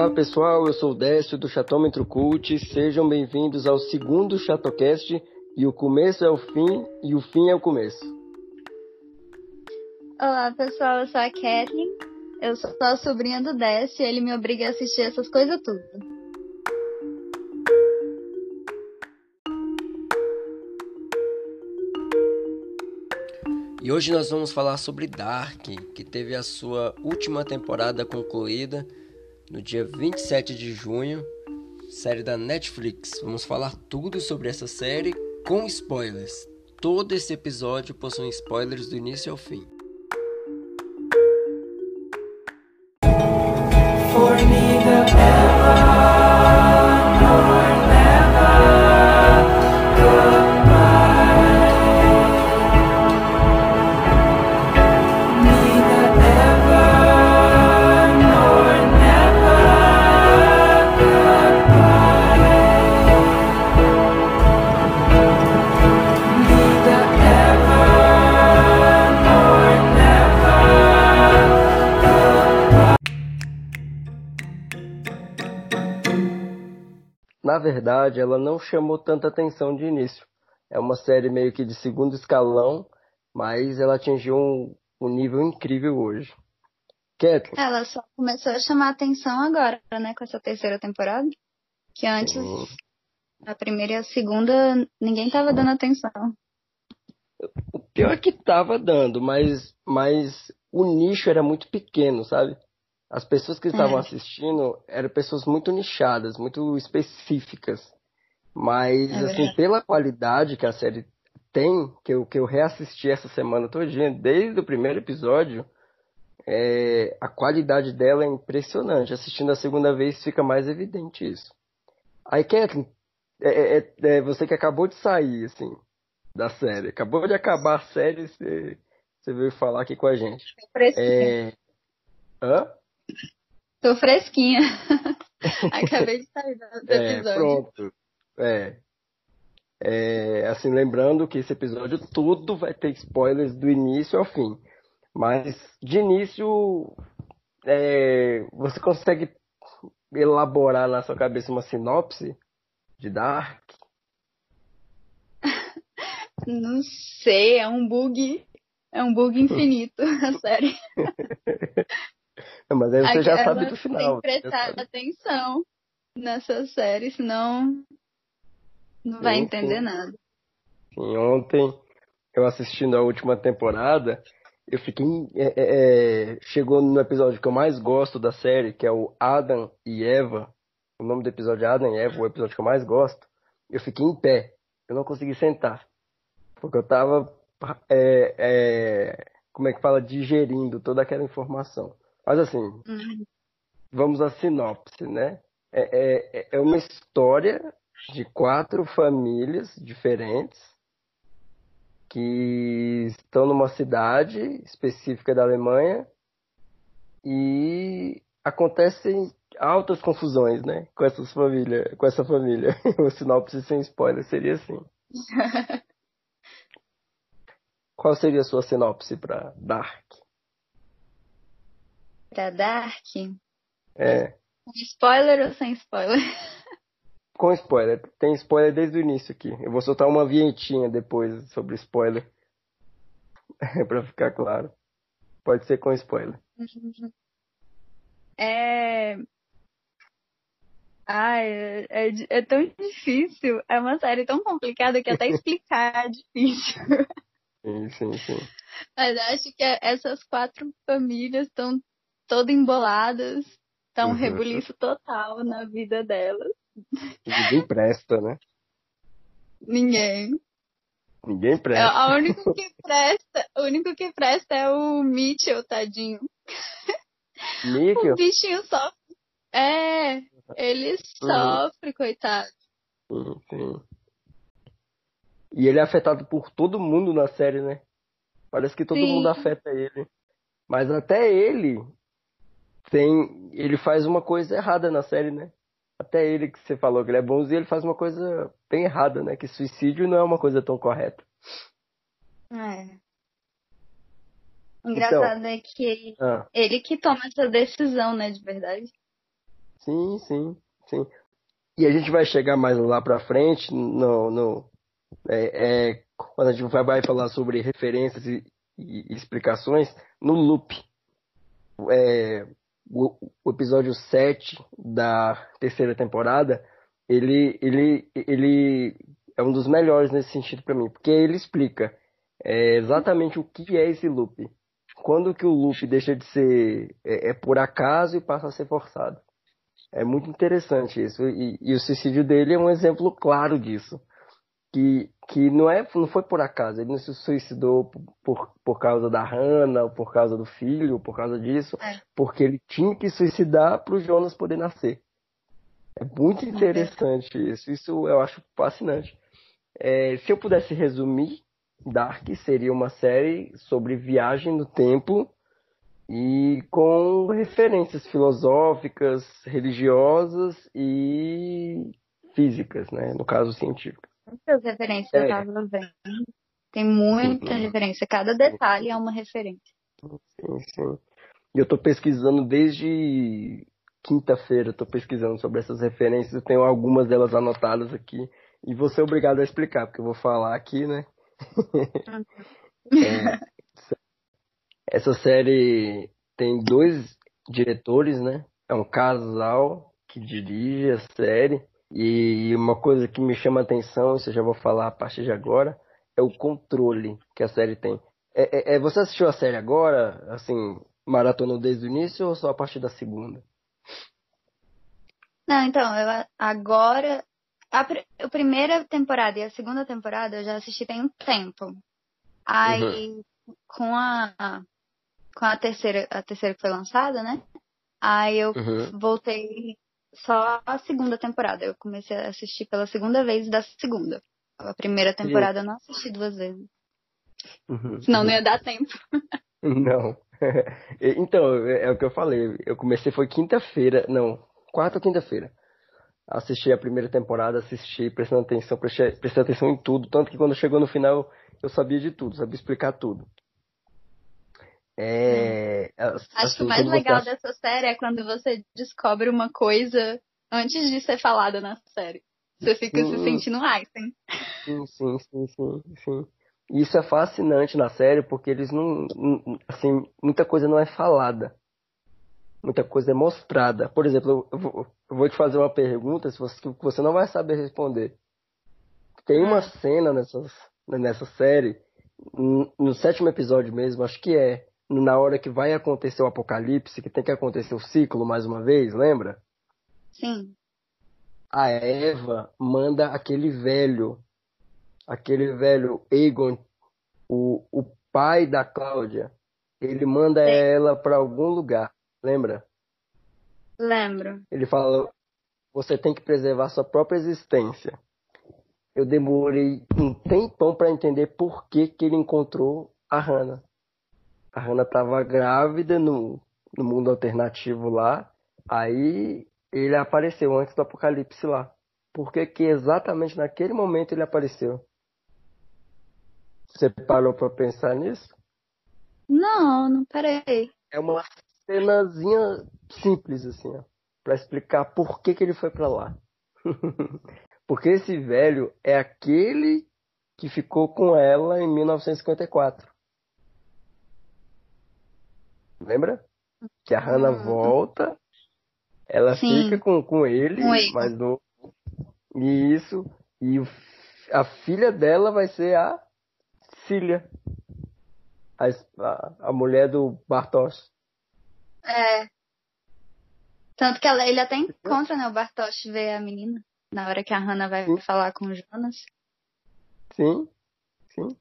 Olá pessoal, eu sou o Décio do Chatômetro Cult. Sejam bem-vindos ao segundo Chatocast e o começo é o fim e o fim é o começo. Olá pessoal, eu sou a Kathleen. Eu sou a sobrinha do Décio e ele me obriga a assistir essas coisas tudo. E hoje nós vamos falar sobre Dark, que teve a sua última temporada concluída no dia 27 de junho, série da Netflix. Vamos falar tudo sobre essa série com spoilers. Todo esse episódio possui spoilers do início ao fim. For me the verdade, ela não chamou tanta atenção de início. É uma série meio que de segundo escalão, mas ela atingiu um, um nível incrível hoje. Kathleen. Ela só começou a chamar atenção agora, né, com essa terceira temporada. Que antes, uhum. a primeira e a segunda, ninguém tava dando atenção. O pior é que tava dando, mas, mas o nicho era muito pequeno, sabe? As pessoas que estavam é. assistindo eram pessoas muito nichadas, muito específicas. Mas, é assim, pela qualidade que a série tem, que eu, que eu reassisti essa semana todinha, desde o primeiro episódio, é, a qualidade dela é impressionante. Assistindo a segunda vez fica mais evidente isso. Aí, Kathleen, é, é, é, você que acabou de sair, assim, da série, acabou de acabar a série, você, você veio falar aqui com a gente. É... Hã? Tô fresquinha. Acabei de sair do é, episódio. Pronto. É. é. Assim, lembrando que esse episódio tudo vai ter spoilers do início ao fim. Mas de início é, você consegue elaborar na sua cabeça uma sinopse de Dark? Não sei, é um bug. É um bug infinito, a série. Mas aí você já sabe do final. Tem que prestar atenção nessa série, senão não vai entender nada. Sim, ontem eu assistindo a última temporada, eu fiquei. É, é, é, chegou no episódio que eu mais gosto da série, que é o Adam e Eva. O nome do episódio é Adam e Eva, o episódio que eu mais gosto. Eu fiquei em pé. Eu não consegui sentar. Porque eu tava. É, é como é que fala? Digerindo toda aquela informação. Mas assim, uhum. vamos à sinopse, né? É, é, é uma história de quatro famílias diferentes que estão numa cidade específica da Alemanha e acontecem altas confusões, né, com essas famílias, com essa família. o sinopse sem spoiler seria assim. Qual seria a sua sinopse para Dark? Pra Dark? É. Com spoiler ou sem spoiler? Com spoiler. Tem spoiler desde o início aqui. Eu vou soltar uma vinhetinha depois sobre spoiler. pra ficar claro. Pode ser com spoiler. É. Ai, é, é, é, tão difícil. É uma série tão complicada que até explicar é difícil. Sim, sim, sim. Mas acho que essas quatro famílias estão todas emboladas. Tá um uhum. rebuliço total na vida delas. Ninguém presta, né? Ninguém. Ninguém presta. É, o único que presta, o único que presta é o Mitchell, tadinho. Mitchell? O bichinho sofre. É, ele uhum. sofre, uhum. coitado. Sim. E ele é afetado por todo mundo na série, né? Parece que todo sim. mundo afeta ele. Mas até ele tem. Ele faz uma coisa errada na série, né? Até ele que você falou que ele é bonzinho, ele faz uma coisa bem errada, né? Que suicídio não é uma coisa tão correta. É. Engraçado então, é que ele, ah. ele que toma essa decisão, né, de verdade. Sim, sim, sim. E a gente vai chegar mais lá pra frente, no, no, é, é, quando a gente vai falar sobre referências e, e explicações, no loop. É, o, o, episódio 7 da terceira temporada, ele, ele, ele é um dos melhores nesse sentido para mim, porque ele explica é, exatamente o que é esse loop. Quando que o loop deixa de ser é, é por acaso e passa a ser forçado. É muito interessante isso. E, e, o suicídio dele é um exemplo claro disso. Que, que não, é, não foi por acaso. Ele não se suicidou por, por causa da Hannah, ou por causa do filho, ou por causa disso. É. Porque ele tinha que suicidar para o Jonas poder nascer. É muito interessante isso. Isso eu acho fascinante. É, se eu pudesse resumir, Dark seria uma série sobre viagem no tempo e com referências filosóficas, religiosas e físicas, né? No caso científicas. Muitas referências é. eu tava vendo. Tem muita uhum. referência. Cada detalhe é uma referência. Sim, sim. E eu tô pesquisando desde quinta-feira, tô pesquisando sobre essas referências. Eu tenho algumas delas anotadas aqui. E vou ser obrigado a explicar, porque eu vou falar aqui, né? Uhum. é, essa série tem dois diretores, né? É um casal que dirige a série. E uma coisa que me chama a atenção, isso eu já vou falar a partir de agora, é o controle que a série tem. É, é, é você assistiu a série agora, assim, maratonou desde o início ou só a partir da segunda? Não, então, eu agora. A, a primeira temporada e a segunda temporada eu já assisti tem um tempo. Aí, uhum. com a com a terceira, a terceira que foi lançada, né? Aí eu uhum. voltei só a segunda temporada. Eu comecei a assistir pela segunda vez da segunda. A primeira temporada eu não assisti duas vezes. Uhum. Senão não ia dar tempo. Não. então, é, é o que eu falei. Eu comecei foi quinta-feira, não, quarta ou quinta-feira. Assisti a primeira temporada, assisti prestando atenção, prestei, prestei atenção em tudo, tanto que quando chegou no final eu sabia de tudo, sabia explicar tudo. É, Acho que o mais legal você... dessa série é quando você descobre uma coisa antes de ser falada na série. Você fica sim. se sentindo Einstein. Sim, sim, sim, sim, sim. Isso é fascinante na série porque eles não. Assim, muita coisa não é falada. Muita coisa é mostrada. Por exemplo, eu vou, eu vou te fazer uma pergunta se você, que você não vai saber responder. Tem uma hum. cena nessa, nessa série, no sétimo episódio mesmo, acho que é, na hora que vai acontecer o apocalipse, que tem que acontecer o ciclo mais uma vez, lembra? Sim. A Eva manda aquele velho, aquele velho Egon, o, o pai da Cláudia, ele manda Sim. ela para algum lugar, lembra? Lembro. Ele fala: você tem que preservar sua própria existência. Eu demorei um tempão para entender por que, que ele encontrou a Hannah a Hannah tava grávida no, no mundo alternativo lá. Aí ele apareceu antes do apocalipse lá. Por que, que exatamente naquele momento ele apareceu? Você parou pra pensar nisso? Não, não parei. É uma cenazinha simples, assim, ó, pra explicar por que, que ele foi para lá. Porque esse velho é aquele que ficou com ela em 1954. Lembra? Que a Hannah hum. volta, ela Sim. fica com, com ele, mas no. Isso. E o, a filha dela vai ser a Cília. A, a, a mulher do Bartosz. É. Tanto que ela, ele até encontra, né? O Bartosz vê a menina. Na hora que a Hannah vai sim. falar com o Jonas. Sim, sim.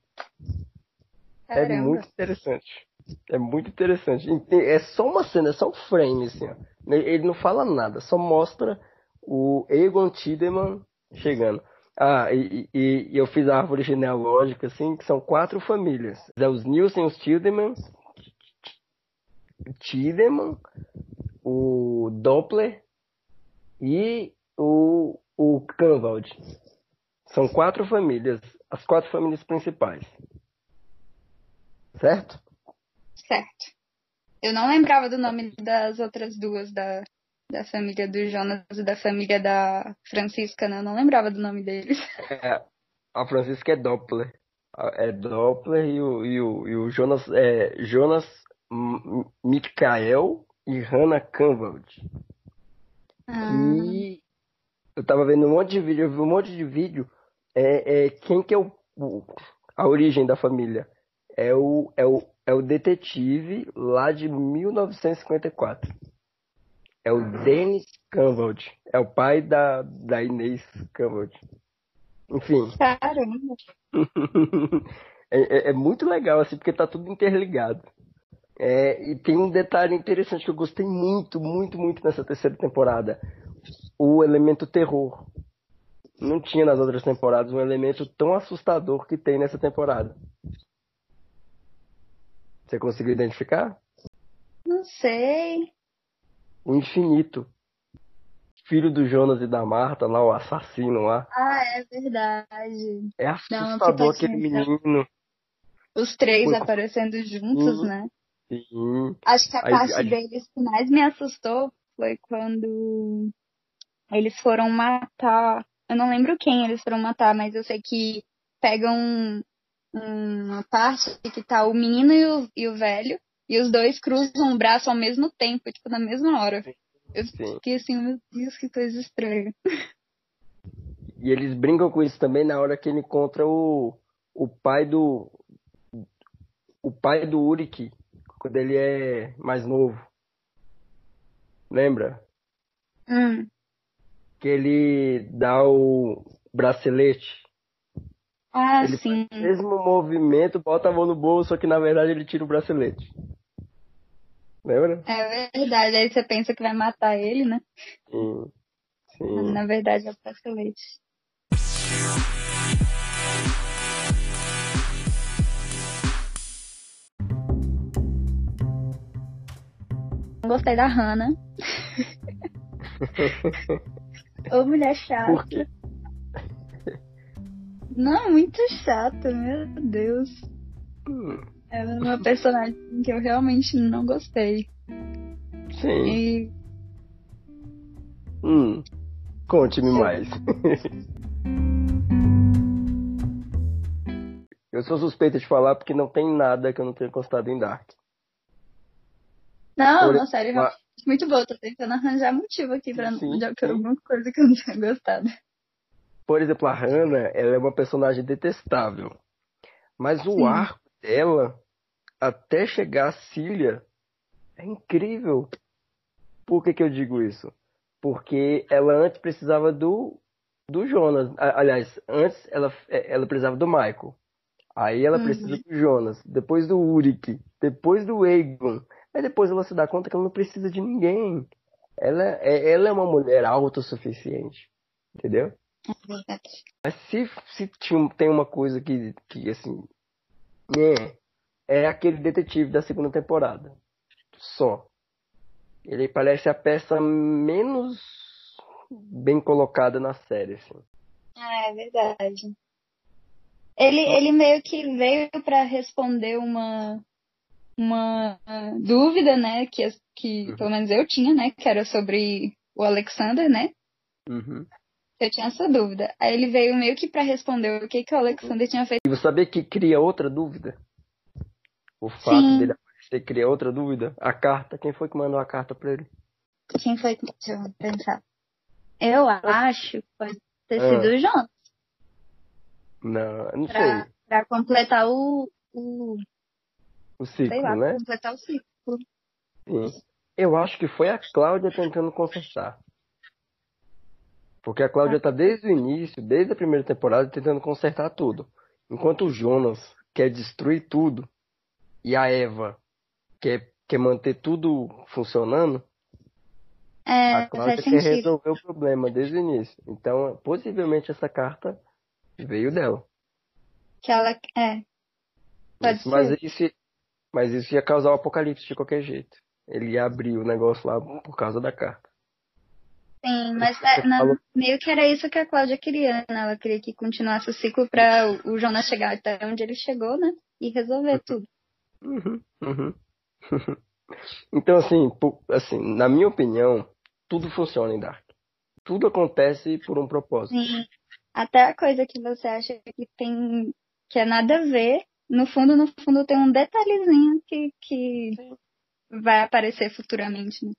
É Caramba. É muito interessante. É muito interessante. É só uma cena, é só um frame, assim, ó. Ele não fala nada, só mostra o Egon Tiedemann chegando. Ah, e, e, e, eu fiz a árvore genealógica, assim, que são quatro famílias. É os Nielsen, os Tiedemann, Tiedemann, o Doppler e o, o Canvald. São quatro famílias, as quatro famílias principais. Certo? Certo. Eu não lembrava do nome das outras duas da, da família do Jonas e da família da Francisca, né? Eu não lembrava do nome deles. É, a Francisca é Doppler. É Doppler e o, e o, e o Jonas é Jonas Mikael e Hannah Canvald. Ah. E eu tava vendo um monte de vídeo, eu vi um monte de vídeo. É, é quem que é o, o, a origem da família? É o, é o, é o detetive lá de 1954. É o Dennis Canvald. É o pai da, da Inês Canvald. Enfim. Caramba. é, é, é, muito legal, assim, porque tá tudo interligado. É, e tem um detalhe interessante que eu gostei muito, muito, muito nessa terceira temporada. O elemento terror. Não tinha nas outras temporadas um elemento tão assustador que tem nessa temporada. Você conseguiu identificar? Não sei. O infinito filho do Jonas e da Marta, lá, o assassino lá. Ah, é verdade. É assustador Não, aquele menino. Os três Foi... aparecendo juntos, sim, né? Sim. Acho que a aí, parte aí... deles que mais me assustou foi quando eles foram matar. Eu não lembro quem eles foram matar, mas eu sei que pegam uma parte que tá o menino e o, e o velho, e os dois cruzam o braço ao mesmo tempo, tipo, na mesma hora. Eu Sim. fiquei assim, meu Deus, que coisa estranha. E eles brincam com isso também na hora que ele encontra o, o pai do. O pai do Uriki, quando ele é mais novo. Lembra? Hum. Que ele dá o bracelete. Ah, ele sim. Faz o mesmo movimento, bota a mão no bolso, só que na verdade ele tira o bracelete. Lembra? É verdade, aí você pensa que vai matar ele, né? Sim. Sim. Na verdade é o bracelete. Gostei da Hannah. Ô mulher chata. Por quê? Não, muito chata, meu Deus. Hum. É uma personagem que eu realmente não gostei. Sim. E... Hum. Conte-me mais. eu sou suspeita de falar porque não tem nada que eu não tenha gostado em Dark. Não, Por... não, sério, Mas... muito boa. Tô tentando arranjar motivo aqui pra sim, não sim. alguma coisa que eu não tenha gostado. Por exemplo, a Hannah, ela é uma personagem detestável. Mas o sim. arco dela até chegar a Cília é incrível. Por que, que eu digo isso? Porque ela antes precisava do, do Jonas. Aliás, antes ela, ela precisava do Michael. Aí ela uhum. precisa do Jonas. Depois do Uric. Depois do Egon. Aí depois ela se dá conta que ela não precisa de ninguém. Ela, é, ela é uma mulher autossuficiente. Entendeu? É Mas se, se tem uma coisa que, que assim. É, é aquele detetive da segunda temporada. Só. Ele parece a peça menos bem colocada na série, assim. Ah, é verdade. Ele, ele meio que veio para responder uma uma dúvida, né, que, que uhum. pelo menos eu tinha, né, que era sobre o Alexander, né? Uhum. Eu tinha essa dúvida. Aí ele veio meio que para responder o que que o Alexander tinha feito. E você sabia que cria outra dúvida? O fato Sim. dele aparecer cria outra dúvida? A carta, quem foi que mandou a carta pra ele? Quem foi que. Deixa eu pensar. Eu acho que pode ter ah. sido o João. Não, não pra, sei. Pra completar o. O, o ciclo, lá, né? completar o ciclo. Sim. Eu acho que foi a Cláudia tentando consertar. Porque a Cláudia tá desde o início, desde a primeira temporada, tentando consertar tudo. Enquanto o Jonas quer destruir tudo, e a Eva quer, quer manter tudo funcionando, é, a Cláudia quer resolver o problema desde o início. Então, possivelmente essa carta veio dela. Que ela é. Pode mas isso, mas isso ia causar o um apocalipse de qualquer jeito. Ele ia abrir o negócio lá por causa da carta. Sim, mas é, na, meio que era isso que a Cláudia queria, né? Ela queria que continuasse o ciclo para o, o Jonas chegar até onde ele chegou, né? E resolver uhum. tudo. Uhum, uhum. então, assim, assim, na minha opinião, tudo funciona em Dark. Tudo acontece por um propósito. Sim. Até a coisa que você acha que tem que é nada a ver, no fundo, no fundo tem um detalhezinho que, que vai aparecer futuramente, né?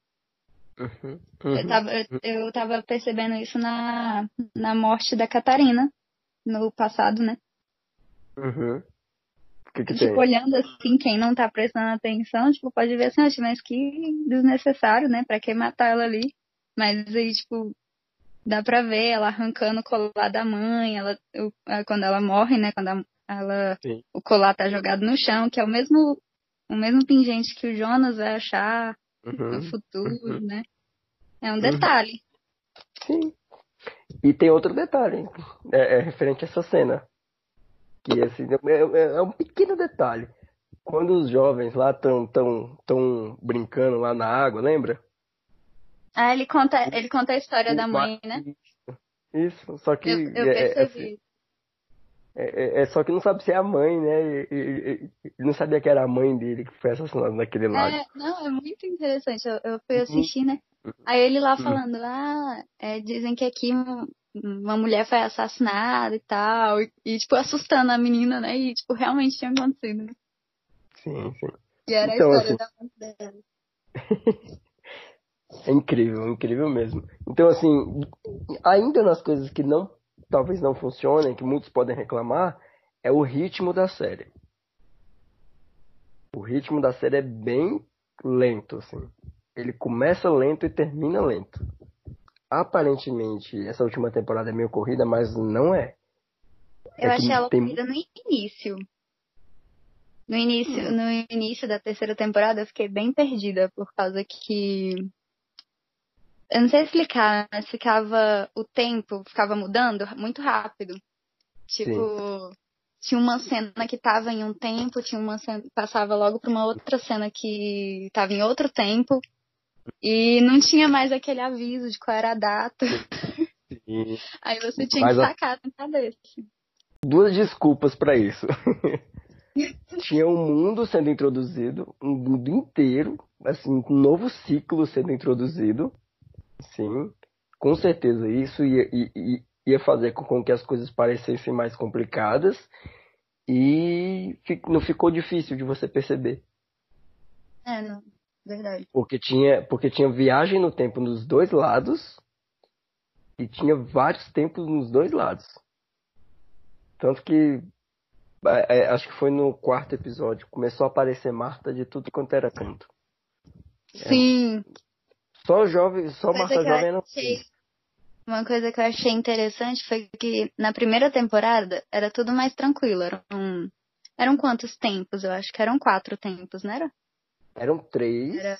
Uhum, Eu, uhum. tava, eu, eu tava percebendo isso na, na morte da Catarina, no passado, né? Uhum. Que, que Tipo, tem? olhando assim, quem não tá prestando atenção, tipo, pode ver assim, "Oxe, mas que desnecessário, né? Pra que matar ela ali? Mas aí, tipo, dá pra ver ela arrancando o colar da mãe, ela, o- quando ela morre, né? Quando a- ela, Sim. o colar tá jogado no chão, que é o mesmo, o mesmo pingente que o Jonas vai achar no Uhum. futuro, uhum. né? É um detalhe. Sim. E tem outro detalhe, é, é referente a essa cena. Que assim, é, é- é um pequeno detalhe. Quando os jovens lá estão tão, tão brincando lá na água, lembra? Ah, ele conta, ele conta a história da mãe, né? Isso, só que. Eu, eu é, é, percebi. É- é- é só que não sabe se é a mãe, né? E, e- e- e não sabia que era a mãe dele que foi assassinada naquele lago. É, não, é muito interessante. Eu, eu fui Uhum. assistir, né? Aí ele lá Uhum. falando, ah, é, dizem que aqui um- uma mulher foi assassinada e tal. E, e, tipo, assustando a menina, né? E, tipo, realmente tinha acontecido. Sim, sim. E era Então, a história assim- da mãe dela. É incrível, incrível mesmo. Então, assim, ainda nas coisas que não, talvez não funcionem, que muitos podem reclamar, é o ritmo da série. O ritmo da série é bem lento, assim. Ele começa lento e termina lento. Aparentemente, essa última temporada é meio corrida, mas não é. Eu É achei ela tem- corrida no início. No início, no início da terceira temporada eu fiquei bem perdida, por causa que. Eu não sei explicar, mas ficava. O tempo ficava mudando muito rápido. Tipo, tinha uma cena que tava em um tempo, tinha uma cena passava logo pra uma outra cena que tava em outro tempo. E não tinha mais aquele aviso de qual era a data. E Aí você tinha Mas que a- sacar na cabeça. duas desculpas pra isso. Tinha um mundo sendo introduzido, um mundo inteiro, assim, um novo ciclo sendo introduzido. Sim, com certeza isso ia, ia, ia fazer com que as coisas parecessem mais complicadas e não ficou difícil de você perceber. É, não. Verdade. Porque tinha, porque tinha viagem no tempo nos dois lados e tinha vários tempos nos dois lados. Tanto que é, é, acho que foi no quarto episódio, começou a aparecer Marta de tudo quanto era canto. Sim. Só jovem, só eu jovem não achei- Uma coisa que eu achei interessante foi que na primeira temporada era tudo mais tranquilo. Eram, eram quantos tempos? Eu acho que eram quatro tempos, não era? Eram três. Era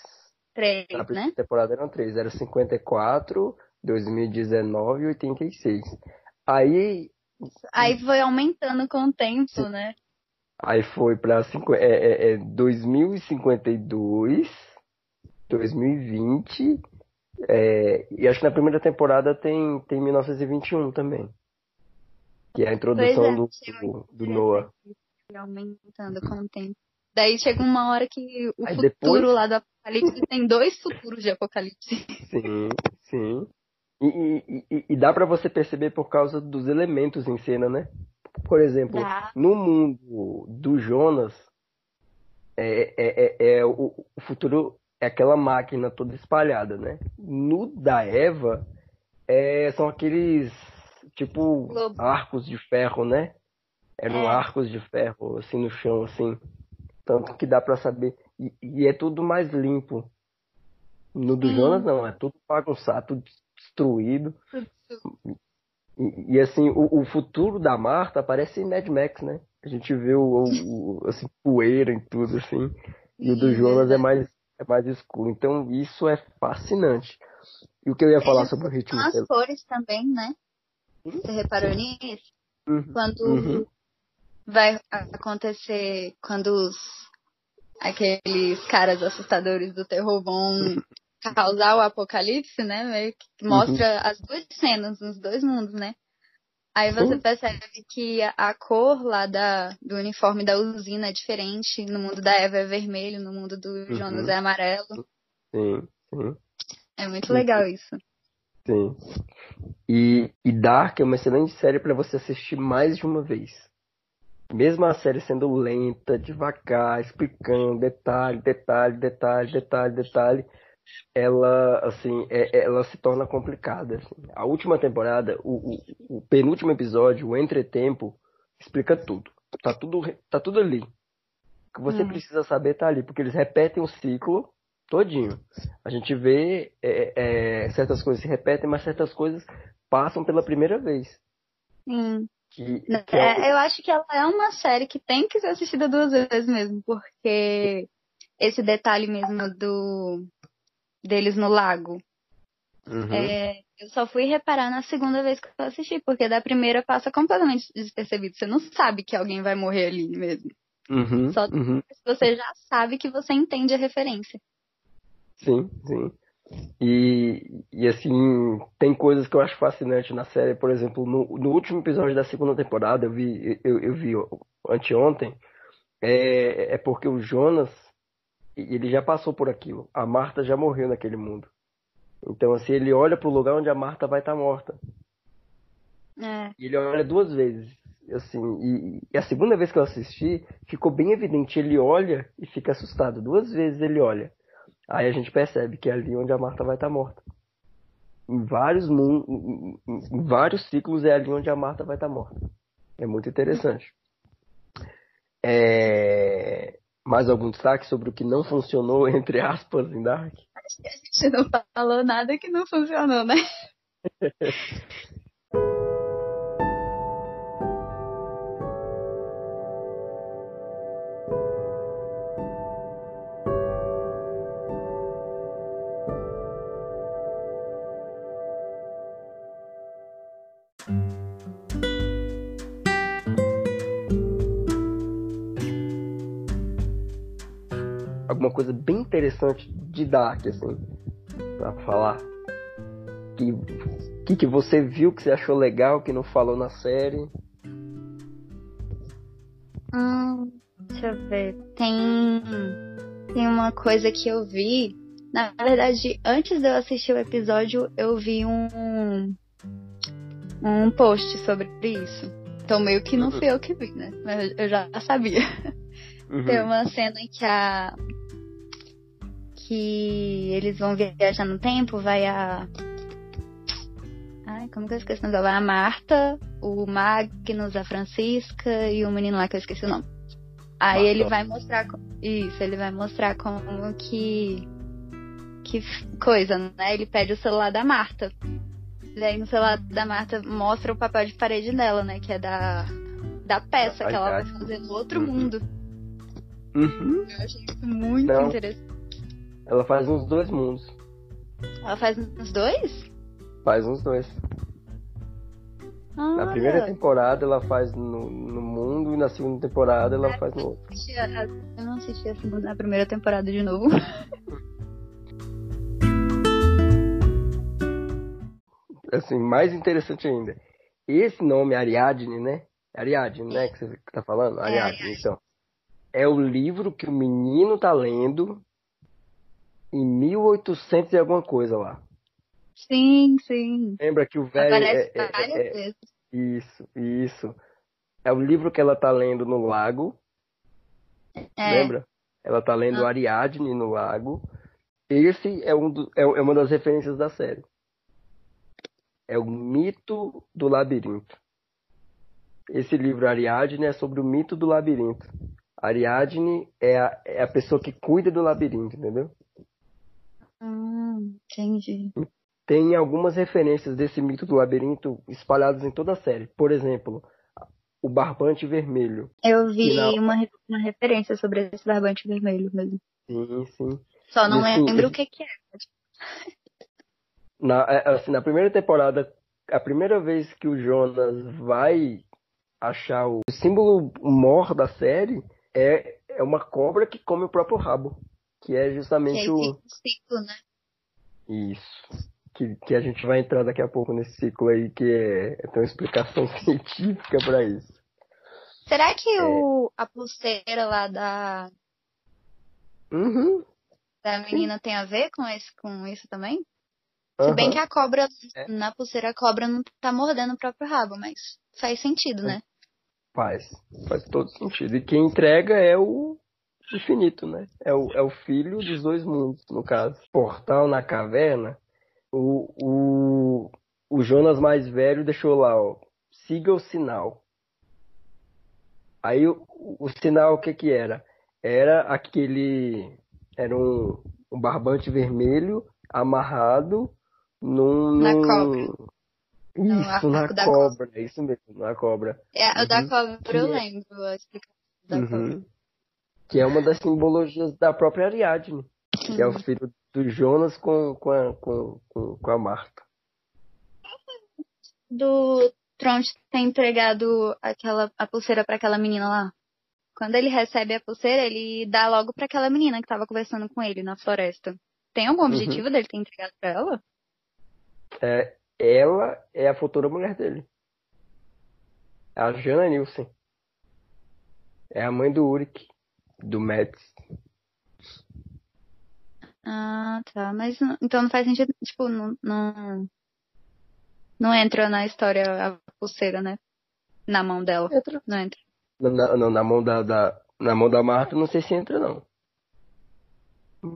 Três, Na né? primeira temporada eram três. Era 54, 2019 e 86. Aí, Aí foi aumentando com o tempo, né? aí foi pra cinqu- é, é, é 2052, 2020. é, e acho que na primeira temporada tem, tem 1921 também. Que é a introdução é, do, do, do Noah. Aumentando com o tempo. Daí chega uma hora que o Aí futuro depois- lá do Apocalipse tem dois futuros de Apocalipse. Sim, sim. E, e, e- dá pra você perceber por causa dos elementos em cena, né? Por exemplo, Dá. no mundo do Jonas, é, é, é, é o, o futuro é aquela máquina toda espalhada, né? No da Eva, é, são aqueles, tipo, Globo. arcos de ferro, né? Eram É. arcos de ferro, assim, no chão, assim. Tanto que dá pra saber. E, e é tudo mais limpo. No do Sim. Jonas, não. É tudo bagunçado, tudo destruído. E, e, assim, o, o futuro da Marta parece Mad Max, né? A gente vê o, o- o- assim, poeira em tudo, assim. E o do Jonas é mais, é mais escuro. Então, isso é fascinante. E o que eu ia falar Eles sobre o ritmo as cores também, né? Você reparou nisso? Uhum. Quando Uhum. vai acontecer, quando os aqueles caras assustadores do terror vão causar o apocalipse, né? Meio que mostra as duas cenas nos dois mundos, né? Aí você Sim. percebe que a, cor lá da, do uniforme da usina é diferente. No mundo da Eva é vermelho, no mundo do Jonas Uhum. é amarelo. Sim, sim. É muito legal isso. Sim. E, e Dark é uma excelente série para você assistir mais de uma vez. Mesmo a série sendo lenta, devagar, explicando detalhe, detalhe, detalhe, detalhe, detalhe, ela assim, é, ela se torna complicada. Assim. A última temporada, o, o, o, penúltimo episódio, o entretempo, explica tudo. Tá tudo, tá tudo ali. O que você hum. precisa saber tá ali, porque eles repetem o ciclo todinho. A gente vê é, é, certas coisas se repetem, mas certas coisas passam pela primeira vez. Sim. Que, que é, é eu acho que ela é uma série que tem que ser assistida duas vezes mesmo, porque esse detalhe mesmo do deles no lago. Uhum. É, eu só fui reparar na segunda vez que eu assisti, porque da primeira passa completamente despercebido. Você não sabe que alguém vai morrer ali mesmo. Uhum, só uhum. você já sabe que você entende a referência. Sim, sim. E, e assim, tem coisas que eu acho fascinante na série. Por exemplo, no, no último episódio da segunda temporada, eu vi, eu, eu vi anteontem, é, é porque o Jonas, ele já passou por aquilo. A Marta já morreu naquele mundo. Então, assim, ele olha pro lugar onde a Marta vai estar tá morta. É. E ele olha duas vezes. Assim, e, e, a segunda vez que eu assisti, ficou bem evidente. Ele olha e fica assustado. Duas vezes ele olha. Aí a gente percebe que é ali onde a Marta vai estar tá morta. Em vários, em, em vários ciclos é ali onde a Marta vai estar tá morta. É muito interessante. É... Mais algum destaque sobre o que não funcionou, entre aspas, em Dark? Acho que a gente não falou nada que não funcionou, né? interessante de Dark, assim, pra falar? Que, que, que você viu que você achou legal, que não falou na série? Hum, deixa eu ver. Tem, tem uma coisa que eu vi. Na verdade, antes de eu assistir o episódio, eu vi um, um post sobre isso. Então, meio que não uhum. fui eu que vi, né? Mas eu já sabia. Uhum. Tem uma cena em que a, que eles vão viajar no tempo, vai a. Ai, como que eu esqueci o nome dela? A Marta, o Magnus, a Francisca e o menino lá que eu esqueci o nome. Aí ele vai mostrar. Isso, ele vai mostrar como que. Que coisa, né? Ele pede o celular da Marta. E aí no celular da Marta mostra o papel de parede dela, né? Que é da, da peça que ela vai fazer no outro uhum. mundo. Uhum. Eu achei isso muito Não. interessante. Ela faz uns dois mundos. Ela faz uns dois? Faz uns dois. Ah, na primeira temporada ela faz no, no mundo e na segunda temporada ela faz no outro. Eu não assisti a, segunda, a primeira temporada de novo. assim, mais interessante ainda. Esse nome, Ariadne, né? Ariadne, né? Que você tá falando? É, Ariadne, é. então. É o livro que o menino tá lendo em 1800 e alguma coisa lá. Sim, sim. Lembra que o velho. Aparece é, é, várias é, vezes. Isso, isso. É o livro que ela tá lendo no lago. É. Lembra? Ela tá lendo ah. Ariadne no lago. Esse é, um do, é, é uma das referências da série. É o mito do labirinto. Esse livro Ariadne é sobre o mito do labirinto. Ariadne é a, é a pessoa que cuida do labirinto, entendeu? Entendi. Tem algumas referências desse mito do labirinto espalhadas em toda a série. Por exemplo, o barbante vermelho. Eu vi na... uma, uma referência sobre esse barbante vermelho mesmo. Sim, sim. Só não assim, lembro o que, que é. Na, é, assim, na primeira temporada, a primeira vez que o Jonas vai achar o símbolo mor da série é, é uma cobra que come o próprio rabo. Que é justamente que o. ciclo, né? Isso. Que, que a gente vai entrar daqui a pouco nesse ciclo aí, que é, tem uma explicação científica para isso. Será que é... o, a pulseira lá da. Uhum. Da menina Sim. tem a ver com, esse, com isso também? Se bem que a cobra, é. na pulseira, a cobra não tá mordendo o próprio rabo, mas faz sentido, né? Faz. Faz todo sentido. E quem entrega é o infinito, né? É o, é o filho dos dois mundos, no caso. Portal na caverna, o, o, o Jonas mais velho deixou lá, ó. Siga o sinal. Aí o, o sinal o que que era? Era aquele. Era um, um barbante vermelho amarrado num. Na cobra. Isso, na cobra, cobra, isso mesmo, na cobra. É, o da uhum. cobra eu lembro a explicação da uhum. cobra. Que é uma das simbologias da própria Ariadne, que é o uhum. filho do Jonas com, com, a, com, com, a Marta. Do Trump ter entregado aquela, a pulseira para aquela menina lá. Quando ele recebe a pulseira, ele dá logo para aquela menina que estava conversando com ele na floresta. Tem algum uhum. objetivo uhum. dele ter entregado para ela? É, ela é a futura mulher dele. É a Jana Nilsen. É a mãe do Uric, do Mets. Ah, tá. Mas então não faz sentido, tipo, não, não, não entra na história a pulseira, né? Na mão dela. Entra. Não entra. Na, não, na mão da, da, na mão da Marta não sei se entra, não.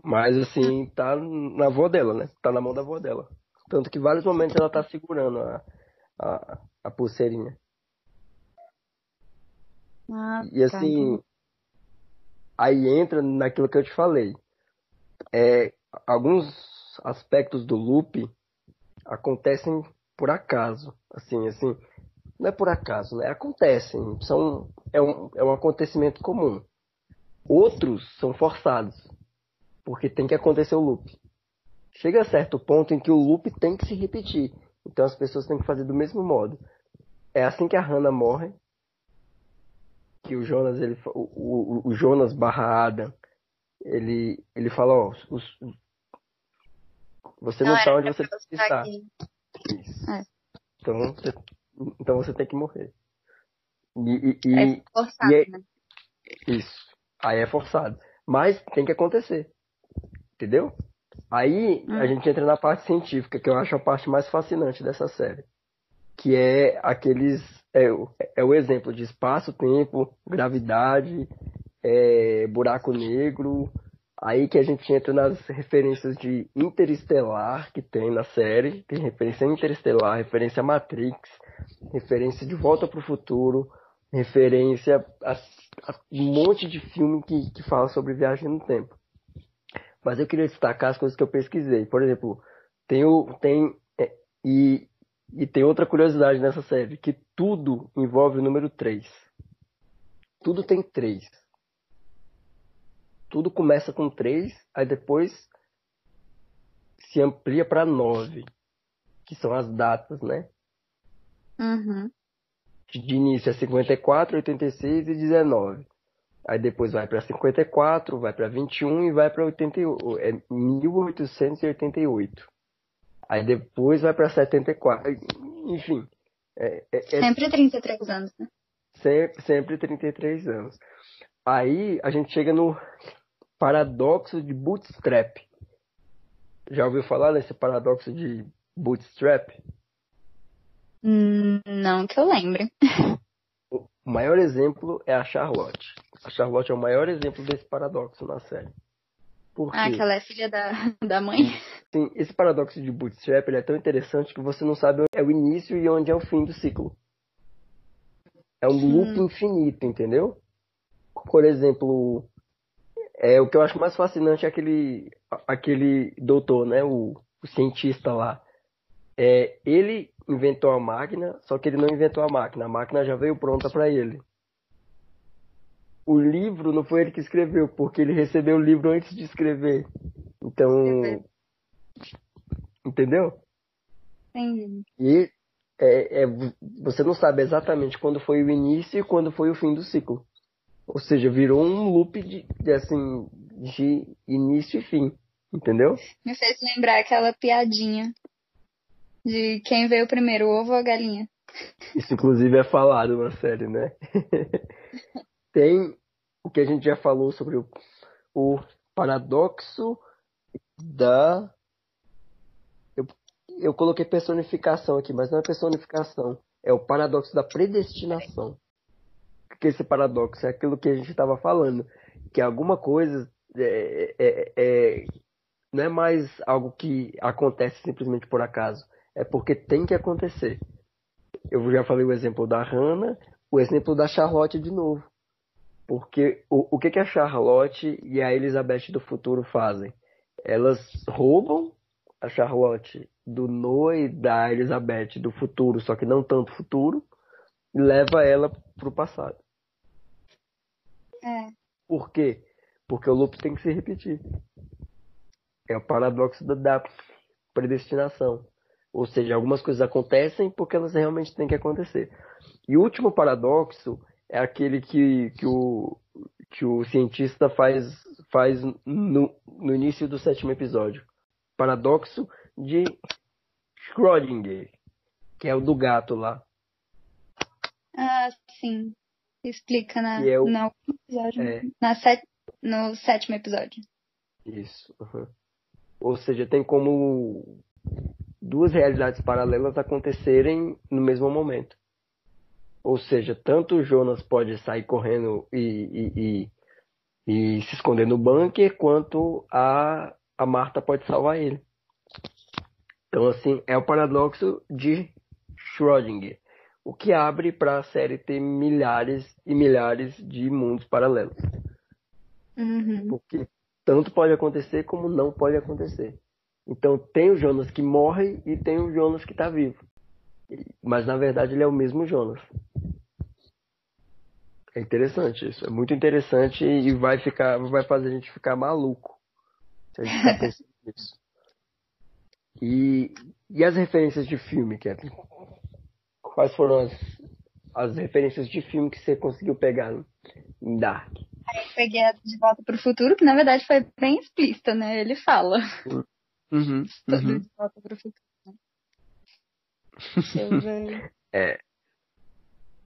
Mas assim, tá na avó dela, né? Tá na mão da avó dela. Tanto que vários momentos ela tá segurando a, a, a pulseirinha. Ah, e tá, assim, tá. Aí entra naquilo que eu te falei. É, alguns aspectos do loop acontecem por acaso. Assim, assim, não é por acaso, né? Acontecem. São, é, um, é um acontecimento comum. Outros são forçados porque tem que acontecer o loop. Chega a certo ponto em que o loop tem que se repetir. Então as pessoas têm que fazer do mesmo modo. É assim que a Hannah morre. Que o Jonas, ele, o, o, o Jonas barra Adam, ele, ele fala, ó, os, você não, está onde você precisa estar. Isso. É. Então, você, então você tem que morrer. E, e, é forçado, e é, né? Isso. Aí é forçado. Mas tem que acontecer. Entendeu? Aí hum. a gente entra na parte científica, que eu acho a parte mais fascinante dessa série. Que é aqueles. É, é o exemplo de espaço, tempo, gravidade, é, buraco negro. Aí que a gente entra nas referências de Interestelar que tem na série. Tem referência Interestelar, referência a Matrix, referência de Volta para o Futuro, referência a, a, um monte de filme que, que fala sobre viagem no tempo. Mas eu queria destacar as coisas que eu pesquisei. Por exemplo, tem o. Tem, é, e, e tem outra curiosidade nessa série, que tudo envolve o número 3. Tudo tem 3. Tudo começa com 3, aí depois se amplia para 9. Que são as datas, né? Uhum. De início é 54, 86 e 19. Aí depois vai para 54, vai para 21 e vai para é 1888. Aí depois vai para 74. Enfim. É, é, é, sempre 33 anos, né? Sempre, sempre 33 anos. Aí a gente chega no paradoxo de bootstrap. Já ouviu falar desse paradoxo de bootstrap? Hum, não que eu lembre. O maior exemplo é a Charlotte. A Charlotte é o maior exemplo desse paradoxo na série. Porque, ah, que ela é filha da, da mãe? Sim, esse paradoxo de Bootstrap é tão interessante que você não sabe onde é o início e onde é o fim do ciclo. É um loop hum. infinito, entendeu? Por exemplo, é, o que eu acho mais fascinante é aquele, aquele doutor, né? O, o cientista lá. É, ele inventou a máquina, só que ele não inventou a máquina. A máquina já veio pronta para ele o livro não foi ele que escreveu, porque ele recebeu o livro antes de escrever. Então. Entendeu? Entendi. E é, é, você não sabe exatamente quando foi o início e quando foi o fim do ciclo. Ou seja, virou um loop de, de assim, de início e fim. Entendeu? Me fez lembrar aquela piadinha de quem veio primeiro, o ovo ou a galinha. Isso, inclusive, é falado na série, né? tem o que a gente já falou sobre o, o paradoxo da. Eu eu coloquei personificação aqui, mas não é personificação. É o paradoxo da predestinação. Que esse paradoxo? É aquilo que a gente estava falando. Que alguma coisa é, é, é, não é mais algo que acontece simplesmente por acaso. É porque tem que acontecer. Eu já falei o exemplo da Hannah, o exemplo da Charlotte de novo. Porque o, o que, que a Charlotte e a Elizabeth do futuro fazem? Elas roubam a Charlotte do Noah e da Elizabeth do futuro, só que não tanto futuro, e leva ela pro passado. É. Por quê? Porque o loop tem que se repetir. É o paradoxo da, da predestinação. Ou seja, algumas coisas acontecem porque elas realmente têm que acontecer. E o último paradoxo é aquele que, que, o, que o cientista faz, faz no, no início do sétimo episódio. Paradoxo de Schrödinger, que é o do gato lá. Ah, sim. Explica na, é o, no episódio. É, na set, no sétimo episódio. Isso. Uhum. Ou seja, tem como duas realidades paralelas acontecerem no mesmo momento. Ou seja, tanto o Jonas pode sair correndo e, e, e, e se esconder no bunker, quanto a, a Marta pode salvar ele. Então, assim, é o paradoxo de Schrödinger, o que abre para a série ter milhares e milhares de mundos paralelos. Uhum. Porque tanto pode acontecer como não pode acontecer. Então, tem o Jonas que morre e tem o Jonas que está vivo. Mas na verdade ele é o mesmo Jonas. É interessante isso, é muito interessante e vai ficar, vai fazer a gente ficar maluco se a gente ficar pensando nisso. E, e as referências de filme, Kevin? Quais foram as, as referências de filme que você conseguiu pegar em Dark? Eu peguei a De Volta para o Futuro, que na verdade foi bem explícita, né? Ele fala. Uhum, uhum. De Volta para o Futuro. é.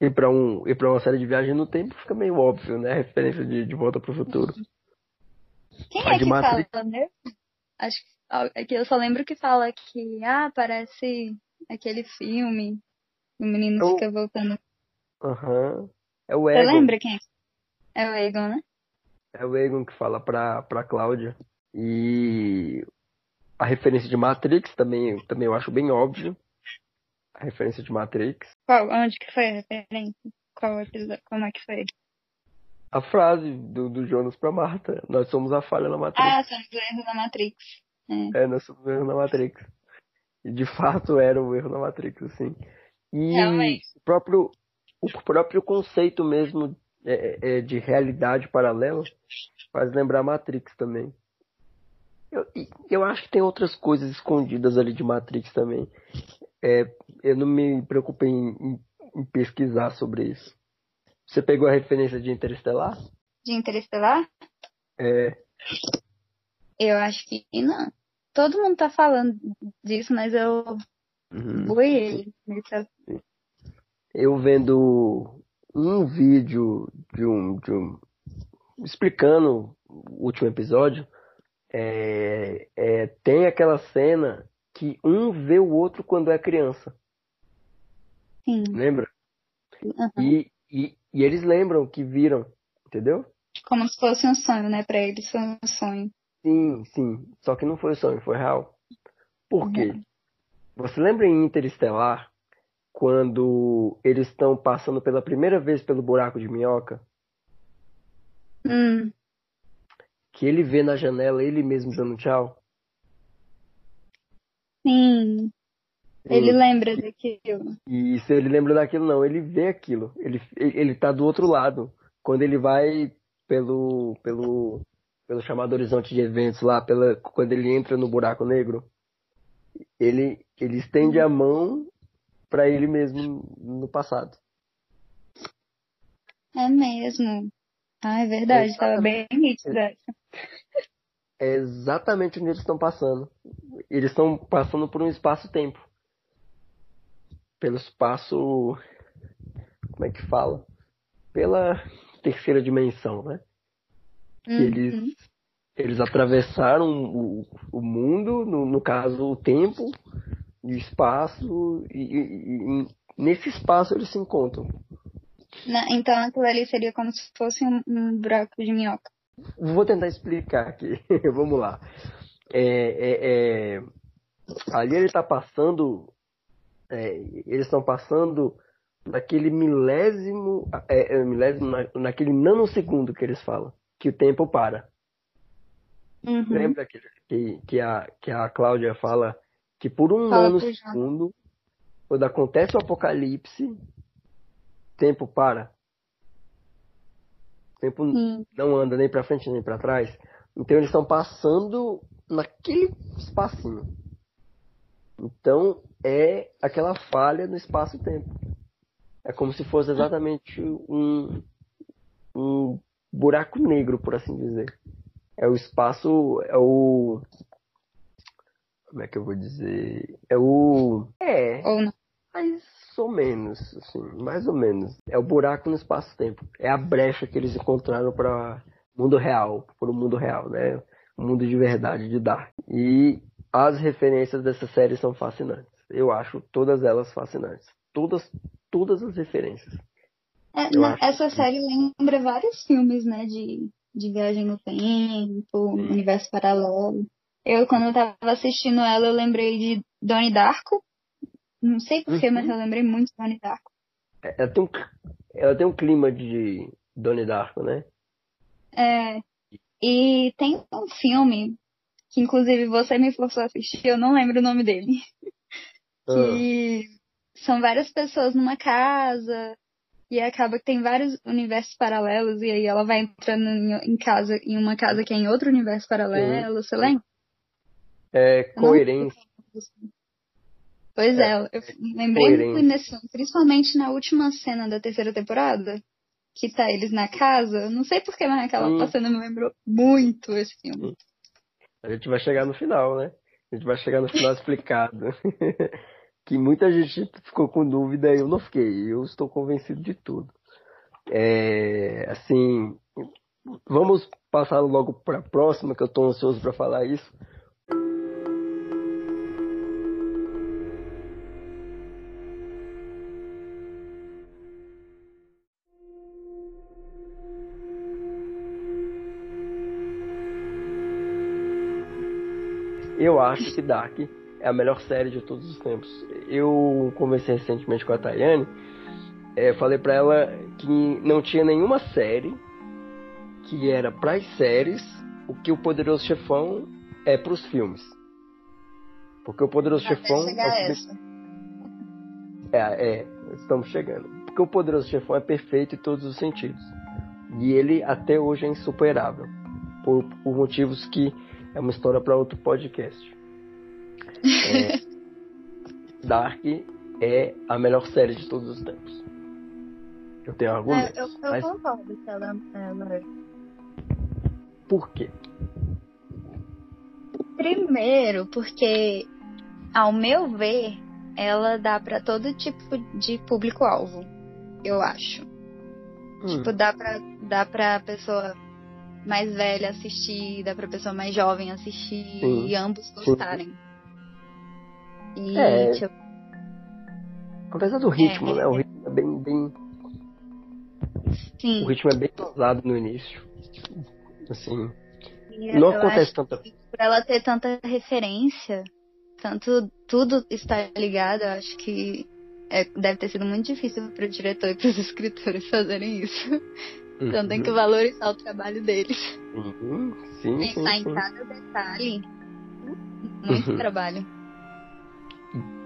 E pra, um, e pra uma série de viagem no tempo fica meio óbvio, né? A referência de, de Volta pro Futuro. Quem a é que Matrix... fala, né? Acho que, que eu só lembro que fala que, ah, parece aquele filme. O menino é o... fica voltando. Aham. Uhum. É o Egon. Você lembra quem? É o Egon, né? É o Egon que fala pra, pra Cláudia. E a referência de Matrix também, também eu acho bem óbvio a referência de Matrix. Qual? Onde que foi a referência? Qual episódio? Como é que foi? A frase do, do Jonas pra Marta. Nós somos a falha na Matrix. Ah, somos o erro na Matrix. É. é, nós somos o erro na Matrix. E de fato era o erro na Matrix, assim. E Realmente. o próprio, o próprio conceito mesmo é, é, de realidade paralela faz lembrar Matrix também. Eu, eu acho que tem outras coisas escondidas ali de Matrix também. É, eu não me preocupei em, em, em, pesquisar sobre isso. Você pegou a referência de Interestelar? De Interestelar? É. Eu acho que não. Todo mundo tá falando disso, mas eu uhum. boiei. Eu vendo um vídeo de um, de um explicando o último episódio, é, é, tem aquela cena que um vê o outro quando é criança. Sim. Lembra? Uhum. E, e, e, eles lembram que viram, entendeu? Como se fosse um sonho, né? Pra eles foi um sonho. Sim, sim. Só que não foi sonho, foi real. Por quê? Uhum. Você lembra em Interestelar, quando eles estão passando pela primeira vez pelo buraco de minhoca? Hum. Que ele vê na janela ele mesmo dando tchau? Sim. Ele lembra daquilo. Isso, ele lembra daquilo não, ele vê aquilo. Ele, ele tá do outro lado. Quando ele vai pelo, pelo, pelo chamado horizonte de eventos lá, pela, quando ele entra no buraco negro, ele, ele estende a mão para ele mesmo no passado. É mesmo. Ah, é verdade, estava bem nítido É exatamente onde eles estão passando. Eles estão passando por um espaço-tempo pelo espaço. Como é que fala? Pela terceira dimensão, né? Uhum. Eles, eles atravessaram o, o mundo, no, no caso o tempo, de espaço e, e, e, nesse espaço eles se encontram. então aquilo ali seria como se fosse um, um buraco de minhoca. Vou tentar explicar aqui. Vamos lá. É, é, é, ali ele está passando. É, eles estão passando naquele milésimo, é, é, milésimo na, naquele nanosegundo que eles falam, que o tempo para. Uhum. Lembra que, que, que, a, que a Cláudia fala que por um fala nanosegundo, quando acontece o apocalipse, tempo para. O tempo Sim. não anda nem para frente nem para trás. Então eles estão passando naquele espacinho. Então é aquela falha no espaço-tempo. É como se fosse exatamente um, um buraco negro, por assim dizer. É o espaço, é o. Como é que eu vou dizer? É o. É. Ou não. Mais ou menos, assim, mais ou menos. É o buraco no espaço-tempo. É a brecha que eles encontraram para mundo real, para o mundo real, né? O mundo de verdade de Dark. E as referências dessa série são fascinantes. Eu acho todas elas fascinantes. Todas, todas as referências. É, essa série lembra vários filmes, né? De, de viagem no tempo, Sim. universo paralelo. Eu, quando eu tava assistindo ela, eu lembrei de Donnie Darko. Não sei porquê, uhum. mas eu lembrei muito de Donnie Darko. É, ela tem um, ela tem um clima de Donnie Darko, né? É. E tem um filme que, inclusive, você me forçou a assistir, eu não lembro o nome dele. Ah. que são várias pessoas numa casa e acaba que tem vários universos paralelos e aí ela vai entrando em, casa em uma casa que é em outro universo paralelo, você lembra? É coerência. Pois é, é eu lembrei muito nesse principalmente na última cena da terceira temporada, que tá eles na casa. Não sei porquê, mas aquela hum. cena me lembrou muito esse filme. A gente vai chegar no final, né? A gente vai chegar no final explicado. que muita gente ficou com dúvida e eu não fiquei. Eu estou convencido de tudo. É, assim, vamos passar logo para a próxima, que eu estou ansioso para falar isso. Eu acho que Dark é a melhor série de todos os tempos. Eu conversei recentemente com a Tayane, é, falei pra ela que não tinha nenhuma série que era para as séries o que o Poderoso Chefão é para os filmes. Porque o Poderoso Até Chefão. É, é, é, estamos chegando. Porque o Poderoso Chefão é perfeito em todos os sentidos. E ele até hoje é insuperável. Por, por motivos que é uma história para outro podcast. É, Dark é a melhor série de todos os tempos. Eu tenho argumentos. É, eu, eu mas... concordo que ela, ela... Por quê? Primeiro, porque, ao meu ver, ela dá para todo tipo de público-alvo, eu acho. Hum. Tipo, dá pra, dá pra pessoa mais velha assistir, dá pra pessoa mais jovem assistir Sim. e ambos gostarem. E é, tipo... Apesar do ritmo, é, né? O ritmo é bem, bem. Sim. O ritmo é bem pesado no início. Assim. não acontece tanta. Por ela ter tanta referência, tanto tudo está ligado, eu acho que é, deve ter sido muito difícil para o diretor e para os escritores fazerem isso. Uhum. Então tem que valorizar o trabalho deles. Uhum. Sim, Pensar sim, em cada detalhe. Muito uhum. trabalho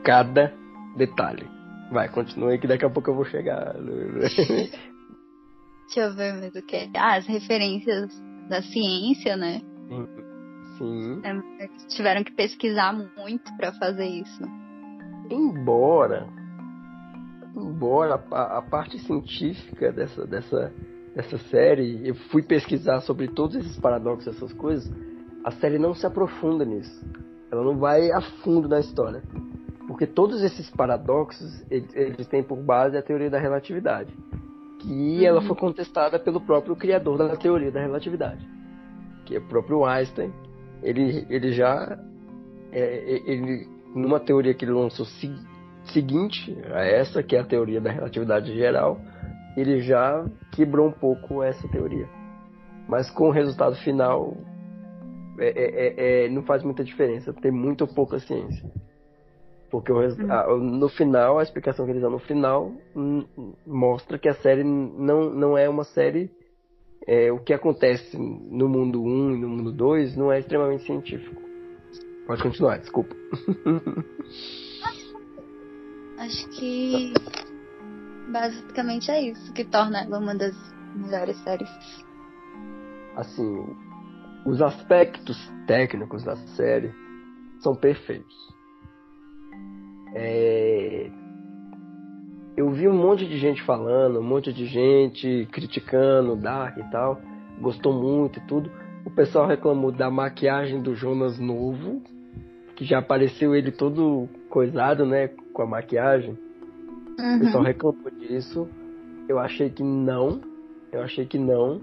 cada detalhe. Vai, continue que daqui a pouco eu vou chegar. Deixa eu ver mais o que. Ah, as referências da ciência, né? Sim. É, tiveram que pesquisar muito para fazer isso. Embora, embora a, a, parte científica dessa, dessa, dessa série, eu fui pesquisar sobre todos esses paradoxos, essas coisas, a série não se aprofunda nisso. Ela não vai a fundo na história. Porque todos esses paradoxos, eles, têm por base a teoria da relatividade. Que uhum. ela foi contestada pelo próprio criador da teoria da relatividade. Que é o próprio Einstein. Ele, ele já... É, ele numa teoria que ele lançou si, seguinte a essa, que é a teoria da relatividade geral, ele já quebrou um pouco essa teoria. Mas com o resultado final, é, é, é, é não faz muita diferença, tem muito ou pouca ciência. Porque o, a, no final, a explicação que eles dão no final mostra que a série não, não é uma série. É, o que acontece no mundo 1 e no mundo 2 não é extremamente científico. Pode continuar, desculpa. Acho que basicamente é isso que torna ela uma das melhores séries. Assim, os aspectos técnicos da série são perfeitos é... Eu vi um monte de gente falando, um monte de gente criticando Dark e tal, gostou muito e tudo. O pessoal reclamou da maquiagem do Jonas novo, que já apareceu ele todo coisado, né, com a maquiagem. Uhum. O pessoal reclamou disso. Eu achei que não. Eu achei que não.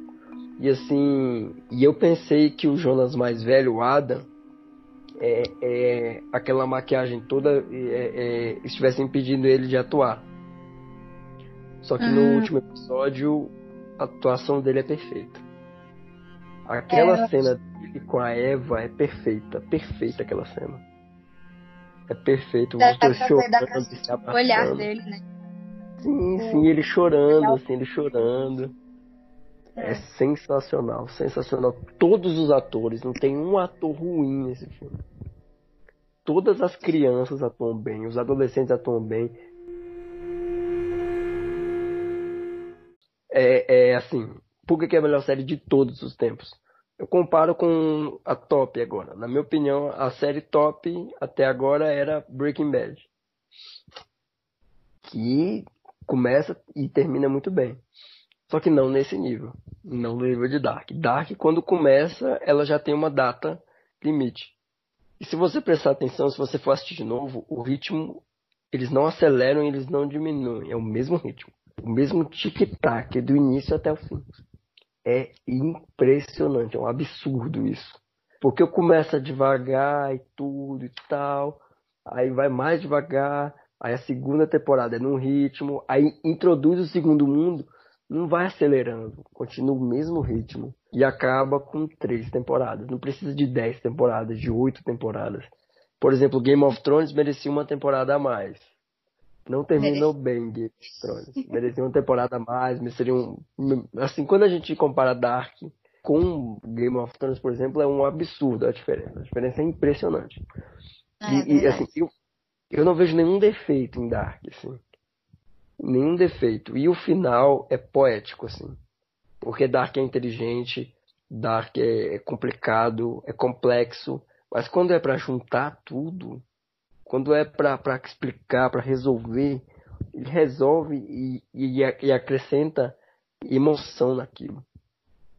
E assim, e eu pensei que o Jonas mais velho, o Adam, é, é, aquela maquiagem toda é, é, estivesse impedindo ele de atuar. Só que no uhum. último episódio a atuação dele é perfeita. Aquela é, cena dele com a Eva é perfeita, perfeita aquela cena. É perfeito, os dois chorando, abraçando. O olhar dele, né? Sim, sim, ele chorando, assim, ele chorando. É sensacional, sensacional. Todos os atores, não tem um ator ruim nesse filme. Todas as crianças atuam bem, os adolescentes atuam bem. É, é assim, por que é a melhor série de todos os tempos? Eu comparo com a top agora. Na minha opinião, a série top até agora era Breaking Bad. Que começa e termina muito bem. Só que não nesse nível. Não no nível de Dark. Dark, quando começa, ela já tem uma data limite. E se você prestar atenção, se você for assistir de novo, o ritmo, eles não aceleram e eles não diminuem. É o mesmo ritmo. O mesmo tic-tac do início até o fim. É impressionante, é um absurdo isso. Porque eu começo devagar e tudo e tal, aí vai mais devagar, aí a segunda temporada é num ritmo, aí introduz o segundo mundo, não vai acelerando, continua o mesmo ritmo e acaba com três temporadas. Não precisa de dez temporadas, de oito temporadas. Por exemplo, Game of Thrones merecia uma temporada a mais. Não terminou bem Game of Thrones. Merecia uma temporada a mais, seria um. Assim, quando a gente compara Dark com Game of Thrones, por exemplo, é um absurdo a diferença. A diferença é impressionante. É, e, e, assim, eu, eu não vejo nenhum defeito em Dark, assim nenhum defeito. E o final é poético, assim. Porque Dark é inteligente, Dark é complicado, é complexo, mas quando é para juntar tudo, quando é para explicar, para resolver, ele resolve e, e, e, acrescenta emoção naquilo.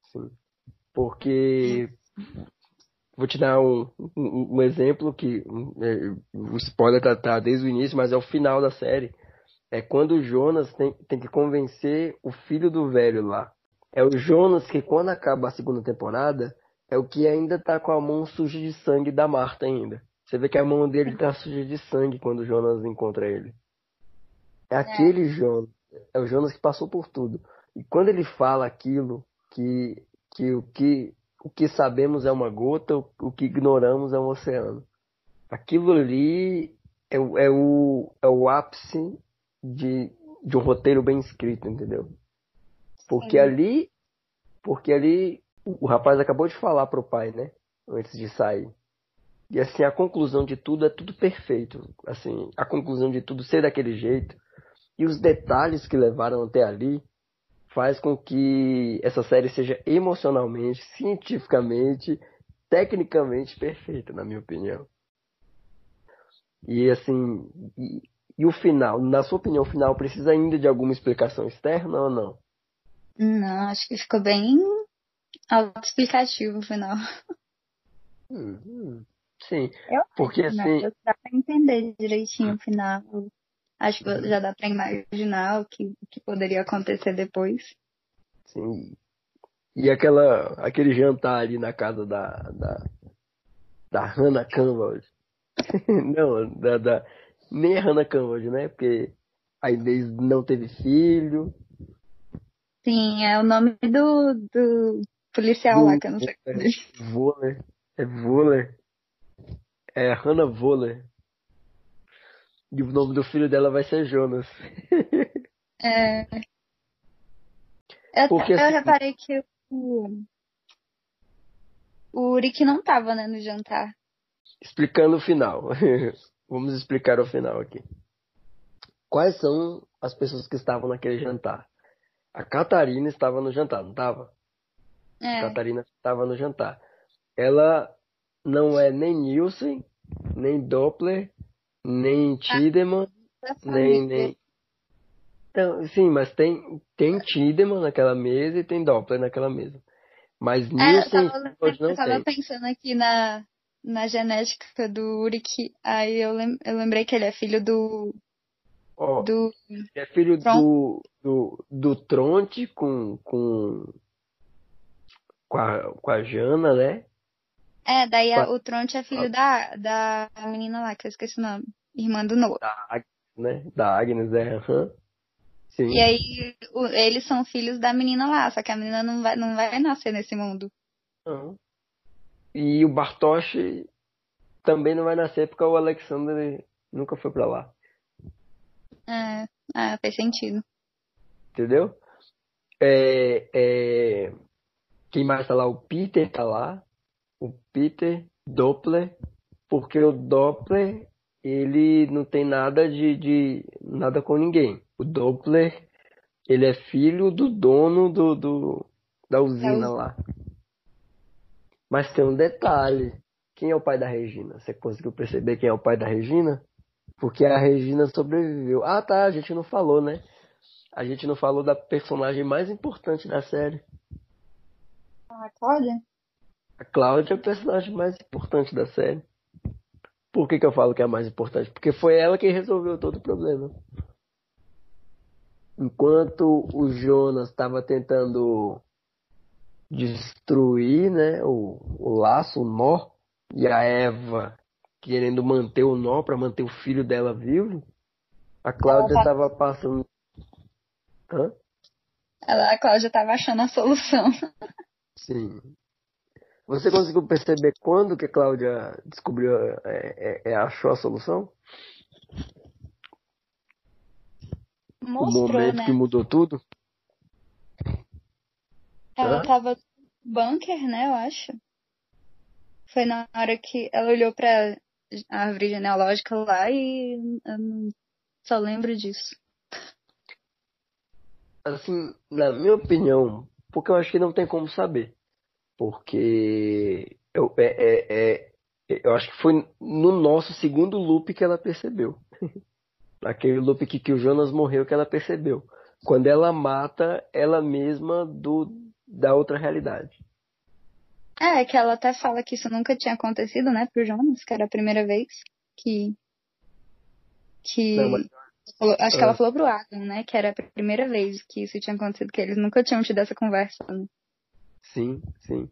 Assim. Porque vou te dar um, um, um exemplo que é, o spoiler tá, tá desde o início, mas é o final da série é quando o Jonas tem, tem que convencer o filho do velho lá. É o Jonas que, quando acaba a segunda temporada, é o que ainda tá com a mão suja de sangue da Marta ainda. Você vê que a mão dele tá suja de sangue quando o Jonas encontra ele. É, é. aquele Jonas. É o Jonas que passou por tudo. E quando ele fala aquilo, que, que o que o que sabemos é uma gota, o que ignoramos é um oceano. Aquilo ali é, é, o, é o ápice de, de um roteiro bem escrito, entendeu? Porque Sim. ali, porque ali o rapaz acabou de falar pro pai, né? Antes de sair. E assim, a conclusão de tudo é tudo perfeito. Assim, a conclusão de tudo ser daquele jeito. E os detalhes que levaram até ali faz com que essa série seja emocionalmente, cientificamente, tecnicamente perfeita, na minha opinião. E assim, e o final, na sua opinião, o final precisa ainda de alguma explicação externa ou não? Não, acho que ficou bem autoexplicativo o final. Hum, hum, sim, eu porque assim... Né? Dá pra entender direitinho o final. Acho que já dá pra imaginar o que, que poderia acontecer depois. Sim. E aquela, aquele jantar ali na casa da, da, da Hannah Campbell não, da, da, nem a Hannah Campbell, né? Porque a Inês não teve filho. Sim, é o nome do, do policial do, lá, que eu não sei. É, Voller. É Voller. É Hannah Voller. E o nome do filho dela vai ser Jonas. é. Eu, Porque, eu assim, reparei que o, o Rick não tava, né, no jantar. Explicando o final. Vamos explicar o final aqui. Quais são as pessoas que estavam naquele jantar? A Catarina estava no jantar, não estava? É. A Catarina estava no jantar. Ela não é nem Nielsen, nem Doppler, nem Tiedemann, ah, nem, nem. Então, sim, mas tem, tem Tiedemann naquela mesa e tem Doppler naquela mesa. Mas é, Nielsen é, hoje não eu tava tem. pensando aqui na, na genética do Uric, aí eu, lem eu lembrei que ele é filho do. Oh, do é filho do, do, do Tronte com, com, com, a, com a Jana, né? É, daí a, o Tronte é filho da, da menina lá, que eu esqueci o nome. Irmã do Noah. Da Agnes, né? Da Agnes, é. Uhum. Sim. E aí, o, eles são filhos da menina lá, só que a menina não vai, não vai nascer nesse mundo. Não. E o Bartosz também não vai nascer porque o Alexander nunca foi pra lá. É, ah, faz sentido. Entendeu? É, é... Quem mais tá lá? O Peter tá lá. O Peter Doppler. Porque o Doppler, ele não tem nada de, de nada com ninguém. O Doppler, ele é filho do dono do, do da usina é lá. Mas tem um detalhe. Quem é o pai da Regina? Você conseguiu perceber quem é o pai da Regina? Porque a Regina sobreviveu. Ah, tá, a gente não falou, né? A gente não falou da personagem mais importante da série. A Cláudia? A Cláudia é a personagem mais importante da série. Por que, que eu falo que é a mais importante? Porque foi ela quem resolveu todo o problema. Enquanto o Jonas estava tentando destruir né, o, o laço, o nó, e a Eva querendo manter o nó para manter o filho dela vivo, a Cláudia estava tá... passando. Hã? Ela, a Cláudia estava achando a solução. Sim. Você conseguiu perceber quando que a Cláudia descobriu, é, é, é achou a solução? Mostrou, o momento né? que mudou tudo? Ela Hã? tava no bunker, né, eu acho. Foi na hora que ela olhou pra árvore genealógica lá e eu só lembro disso. Assim, na minha opinião, porque eu acho que não tem como saber. Porque eu, é, é, é, eu acho que foi no nosso segundo loop que ela percebeu. Naquele loop que, que o Jonas morreu que ela percebeu. Quando ela mata ela mesma do, da outra realidade. É, que ela até fala que isso nunca tinha acontecido, né, pro Jonas, que era a primeira vez que. Que. Não, mas... Acho que ela é. falou pro Adam, né, que era a primeira vez que isso tinha acontecido, que eles nunca tinham tido essa conversa. Né? Sim, sim.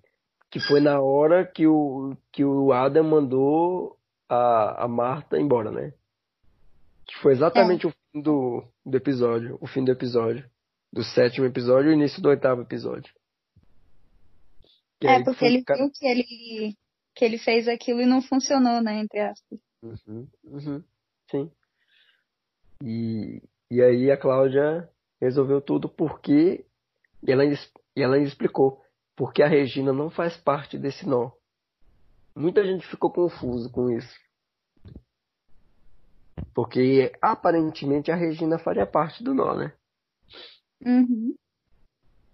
Que foi na hora que o, que o Adam mandou a, a Marta embora, né? Que foi exatamente é. o fim do, do episódio. O fim do episódio. Do sétimo episódio e o início do oitavo episódio. é, porque ele viu que ele, que ele fez aquilo e não funcionou, né? Entre aspas. Uhum, uhum, sim. E, e aí a Cláudia resolveu tudo porque. Ela, ela explicou. Porque a Regina não faz parte desse nó. Muita gente ficou confuso com isso. Porque aparentemente a Regina faria parte do nó, né? Uhum.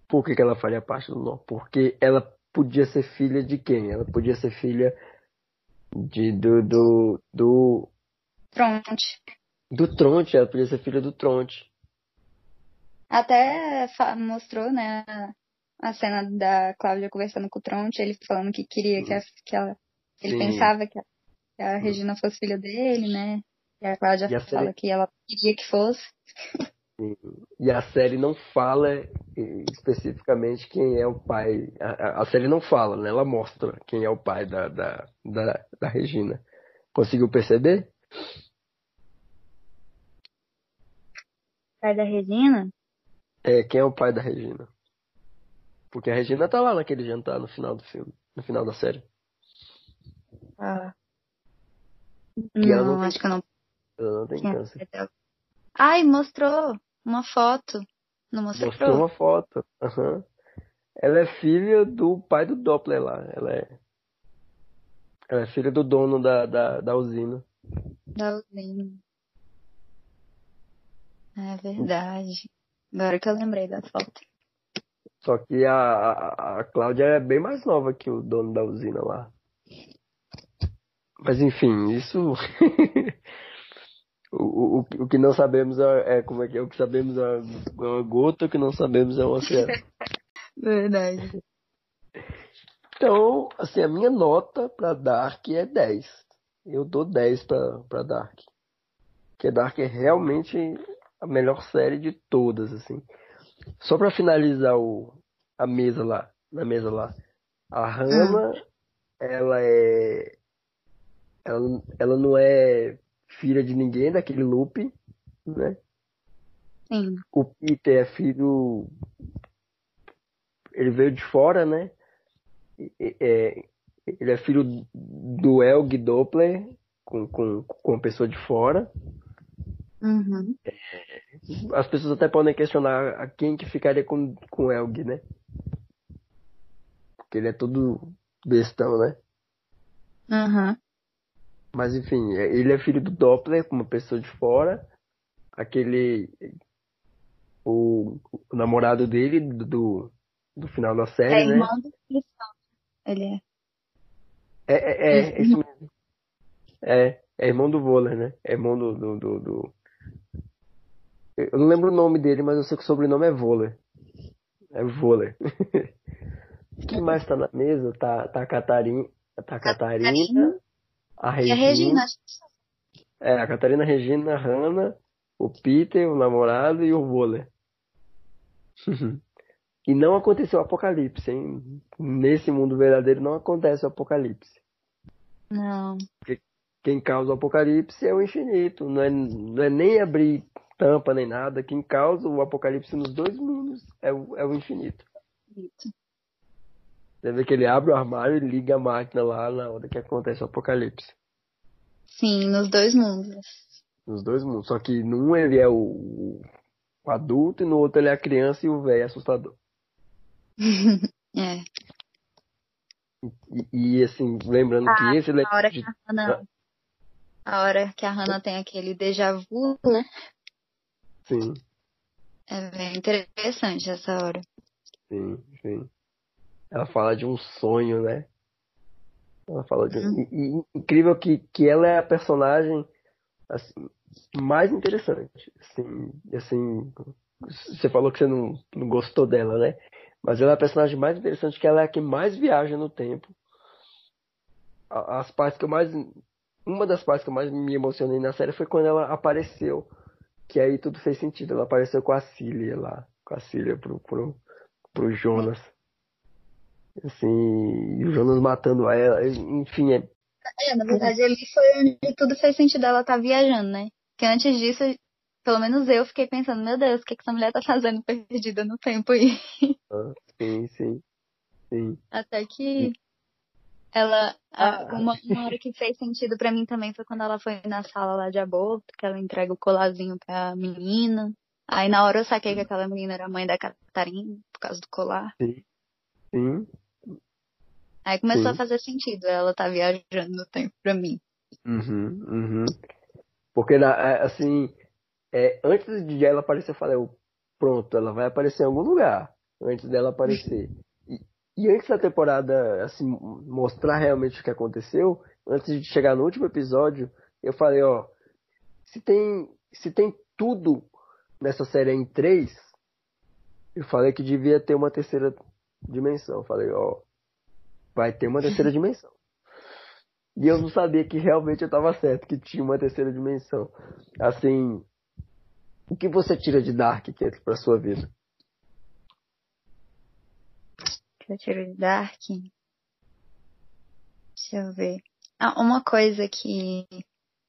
Por que, que ela faria parte do nó? Porque ela podia ser filha de quem? Ela podia ser filha de, do, do, do. Tronte. Do Tronte, ela podia ser filha do Tronte. Até mostrou, né, a cena da Cláudia conversando com o Tronte, ele falando que queria que, a, que ela. Ele Sim. pensava que a, que a Regina fosse filha dele, né? E a Cláudia e a fala série... que ela queria que fosse. E a série não fala especificamente quem é o pai. A, a, série não fala, né? Ela mostra quem é o pai da, da, da, da Regina. Conseguiu perceber? Pai da Regina? É, quem é o pai da Regina? Porque a Regina tá lá naquele jantar no final do filme, no final da série. Ah. Que ela não, não tem- acho que eu não. Ela não tem tinha câncer. certeza. Ai, mostrou uma foto. Não mostrou? Mostrou uma foto. Aham. Ela é filha do pai do Doppler lá. Ela é. Ela é filha do dono da, da, da usina. Da usina. É verdade. Agora que eu lembrei da foto. Só que a, a, a Cláudia é bem mais nova que o dono da usina lá. Mas enfim, isso. o, o, o que não sabemos é, é como é que é. O que sabemos é uma gota, o que não sabemos é um oceano. Verdade. Então, assim, a minha nota pra Dark é 10. Eu dou 10 pra, pra Dark. Porque Dark é realmente a melhor série de todas, assim. Só pra finalizar o, a mesa lá, na mesa lá. A Hannah, ela é. Ela, ela não é filha de ninguém daquele loop, né? Sim. O Peter é filho. Ele veio de fora, né? É, ele é filho do Elg Doppler, com, com, com uma pessoa de fora. Uhum. As pessoas até podem questionar a quem que ficaria com, com Elg, né? Porque ele é todo bestão, né? Uhum. Mas enfim, é- ele é filho do Doppler, uma pessoa de fora. Aquele. O, o namorado dele, do, do final da É série, né? irmão do Cristão. Ele é. É, é, é, é. É, é irmão do Voller, né? É irmão do, do, do, do- Eu não lembro o nome dele, mas eu sei que o sobrenome é Voller. É Voller. Quem mais tá na mesa? Tá, tá a Catarina. Tá a Catarina, a E a Regina. Regina, É, a Catarina, a Regina, a Hannah, o Peter, o namorado e o Voller. E não aconteceu o apocalipse, hein? Nesse mundo verdadeiro não acontece o apocalipse. Não. Quem causa o apocalipse é o infinito. Não é, não é nem abrir tampa nem nada. Quem causa o apocalipse nos dois mundos é o, é o infinito. Você vê que ele abre o armário e liga a máquina lá na hora que acontece o apocalipse. Sim, nos dois mundos. Nos dois mundos. Só que num ele é o, o adulto e no outro ele é a criança e o velho assustador. É. E, e, assim, lembrando que esse é A hora de- que a Hannah. A hora que a Hannah tem aquele déjà vu, né? Sim, É bem interessante essa hora. sim, sim. Ela fala de um sonho, né? Ela fala de um... e, e incrível que, que ela é a personagem assim, mais interessante. Assim, assim, você falou que você não, não gostou dela, né? Mas ela é a personagem mais interessante, que ela é a que mais viaja no tempo. As partes que eu mais. Uma das partes que eu mais me emocionei na série foi quando ela apareceu. Que aí tudo fez sentido. Ela apareceu com a Cília lá. Com a Cília pro, pro, pro Jonas. Assim, e o Jonas matando ela. Enfim, é, É, na verdade, ali foi onde tudo fez sentido ela estar viajando, né? Porque antes disso, pelo menos eu fiquei pensando, meu Deus, o que, que essa mulher tá fazendo perdida no tempo aí? sim, sim. Sim. Até que ela. Ah. uma, uma hora que fez sentido pra mim também foi quando ela foi na sala lá de aborto, que ela entrega o colarzinho pra menina. Aí na hora eu saquei que aquela menina era a mãe da Catarina, por causa do colar. Sim. Aí começou Sim. a fazer sentido ela tá viajando no tempo pra mim. Uhum, uhum. Porque, é, assim, é, antes de ela aparecer, eu falei, "Oh, pronto, ela vai aparecer em algum lugar. Antes dela aparecer. E, antes da temporada, assim, mostrar realmente o que aconteceu, antes de chegar no último episódio, eu falei, ó, se tem, se tem tudo nessa série em três, eu falei que devia ter uma terceira dimensão. Eu falei, ó, vai ter uma terceira dimensão. E eu não sabia que realmente eu estava certo, que tinha uma terceira dimensão. Assim, o que você tira de Dark, Keto, pra sua vida? Que eu tiro de Dark. Deixa eu ver. Ah, uma coisa que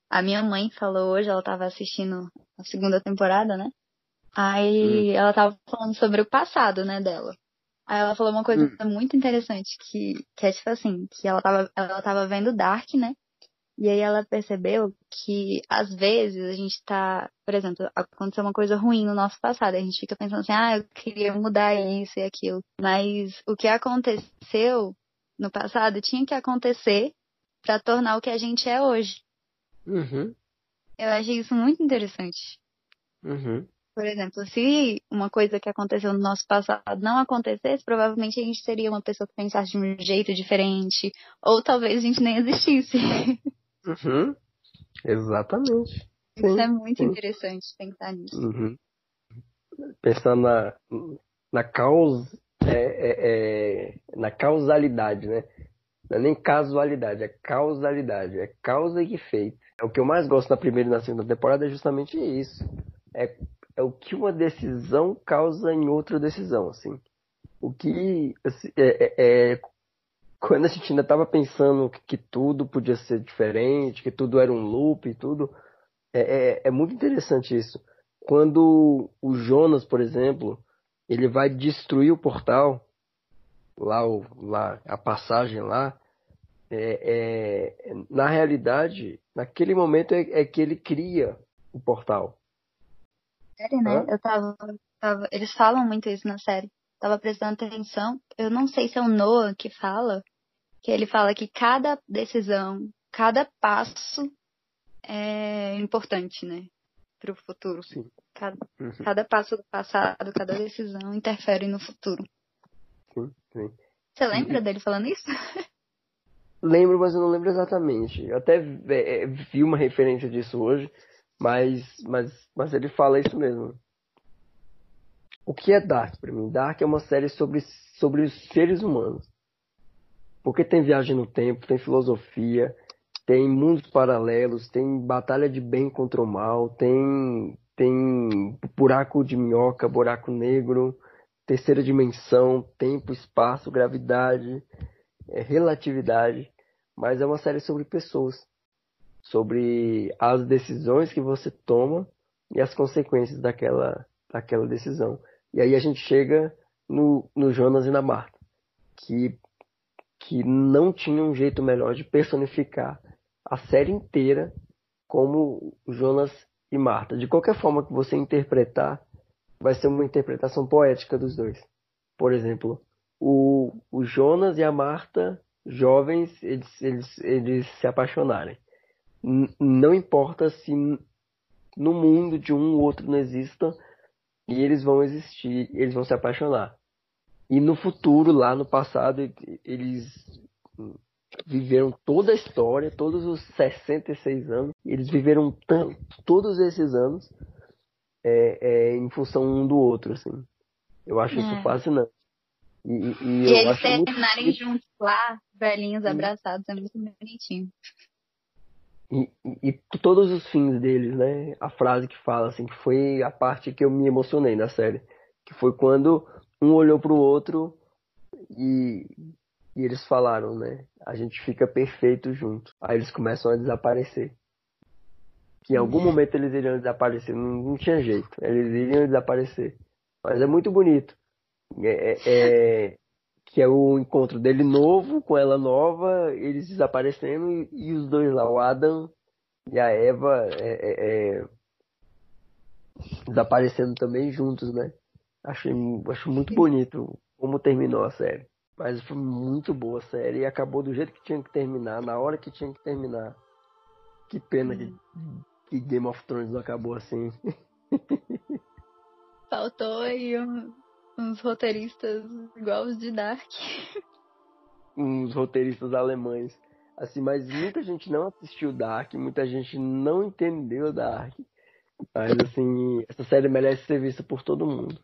a minha mãe falou hoje, ela tava assistindo a segunda temporada, né? Aí hum. ela tava falando sobre o passado, né, dela. Aí ela falou uma coisa hum. muito interessante, que, que é tipo assim, que ela tava, ela tava vendo Dark, né? E aí ela percebeu que às vezes a gente tá, por exemplo, aconteceu uma coisa ruim no nosso passado, a gente fica pensando assim, ah, eu queria mudar isso e aquilo. Mas o que aconteceu no passado tinha que acontecer para tornar o que a gente é hoje. Uhum. Eu achei isso muito interessante. Uhum. Por exemplo, se uma coisa que aconteceu no nosso passado não acontecesse, provavelmente a gente seria uma pessoa que pensasse de um jeito diferente, ou talvez a gente nem existisse. Uhum. Exatamente. Isso sim, é muito sim. interessante pensar nisso. Uhum. Pensar na, na causa, é, é, é, na causalidade, né? Não é nem casualidade, é causalidade. É causa e efeito. É o que eu mais gosto na primeira e na segunda temporada é justamente isso. É, é o que uma decisão causa em outra decisão, assim. O que assim, é, é, é quando a gente ainda estava pensando que, que, tudo podia ser diferente, que tudo era um loop e tudo, é, é, é, muito interessante isso. Quando o Jonas, por exemplo, ele vai destruir o portal, lá, o, lá a passagem lá, é, é na realidade, naquele momento é, é, que ele cria o portal. Sério, né? Hã? Eu tava, tava, Eles falam muito isso na série. Tava prestando atenção. Eu não sei se é o Noah que fala, que ele fala que cada decisão, cada passo é importante, né? Para o futuro. Sim. Cada, uhum. cada passo do passado, cada decisão interfere no futuro. Sim, sim. Você lembra e... dele falando isso? Lembro, mas eu não lembro exatamente. Eu até é, vi uma referência disso hoje, mas, mas, mas ele fala isso mesmo. O que é Dark para mim? Dark é uma série sobre, sobre os seres humanos. Porque tem viagem no tempo, tem filosofia, tem mundos paralelos, tem batalha de bem contra o mal, tem, tem buraco de minhoca, buraco negro, terceira dimensão, tempo, espaço, gravidade, é, relatividade. Mas é uma série sobre pessoas, sobre as decisões que você toma e as consequências daquela, daquela decisão. E aí a gente chega no, no Jonas e na Marta, que que não tinha um jeito melhor de personificar a série inteira como Jonas e Marta. De qualquer forma que você interpretar, vai ser uma interpretação poética dos dois. Por exemplo, o, o Jonas e a Marta, jovens, eles, eles, eles se apaixonarem. N não importa se no mundo de um ou outro não exista, e eles vão existir, eles vão se apaixonar. E no futuro, lá no passado, eles viveram toda a história, todos os 66 anos, eles viveram todos esses anos é, é, em função um do outro, assim. Eu acho é. isso fascinante. E, e, e, e eles terminarem muito... juntos lá, velhinhos abraçados, é muito bonitinho. E, e, e, todos os fins deles, né? A frase que fala, assim, que foi a parte que eu me emocionei na série. Que foi quando um olhou pro outro e, e eles falaram, né? A gente fica perfeito junto. Aí eles começam a desaparecer. Que em algum momento eles iriam desaparecer, não, não tinha jeito. Eles iriam desaparecer. Mas é muito bonito. É, é, é que é o encontro dele novo com ela nova, eles desaparecendo e, e os dois lá, o Adam e a Eva, é, é, é desaparecendo também juntos, né? Achei, acho muito bonito como terminou a série. Mas foi muito boa a série e acabou do jeito que tinha que terminar, na hora que tinha que terminar. Que pena que, que Game of Thrones não acabou assim. Faltou aí um, uns roteiristas igual os de Dark. uns roteiristas alemães. Assim, mas muita gente não assistiu Dark, muita gente não entendeu Dark. Mas assim, essa série merece ser vista por todo mundo.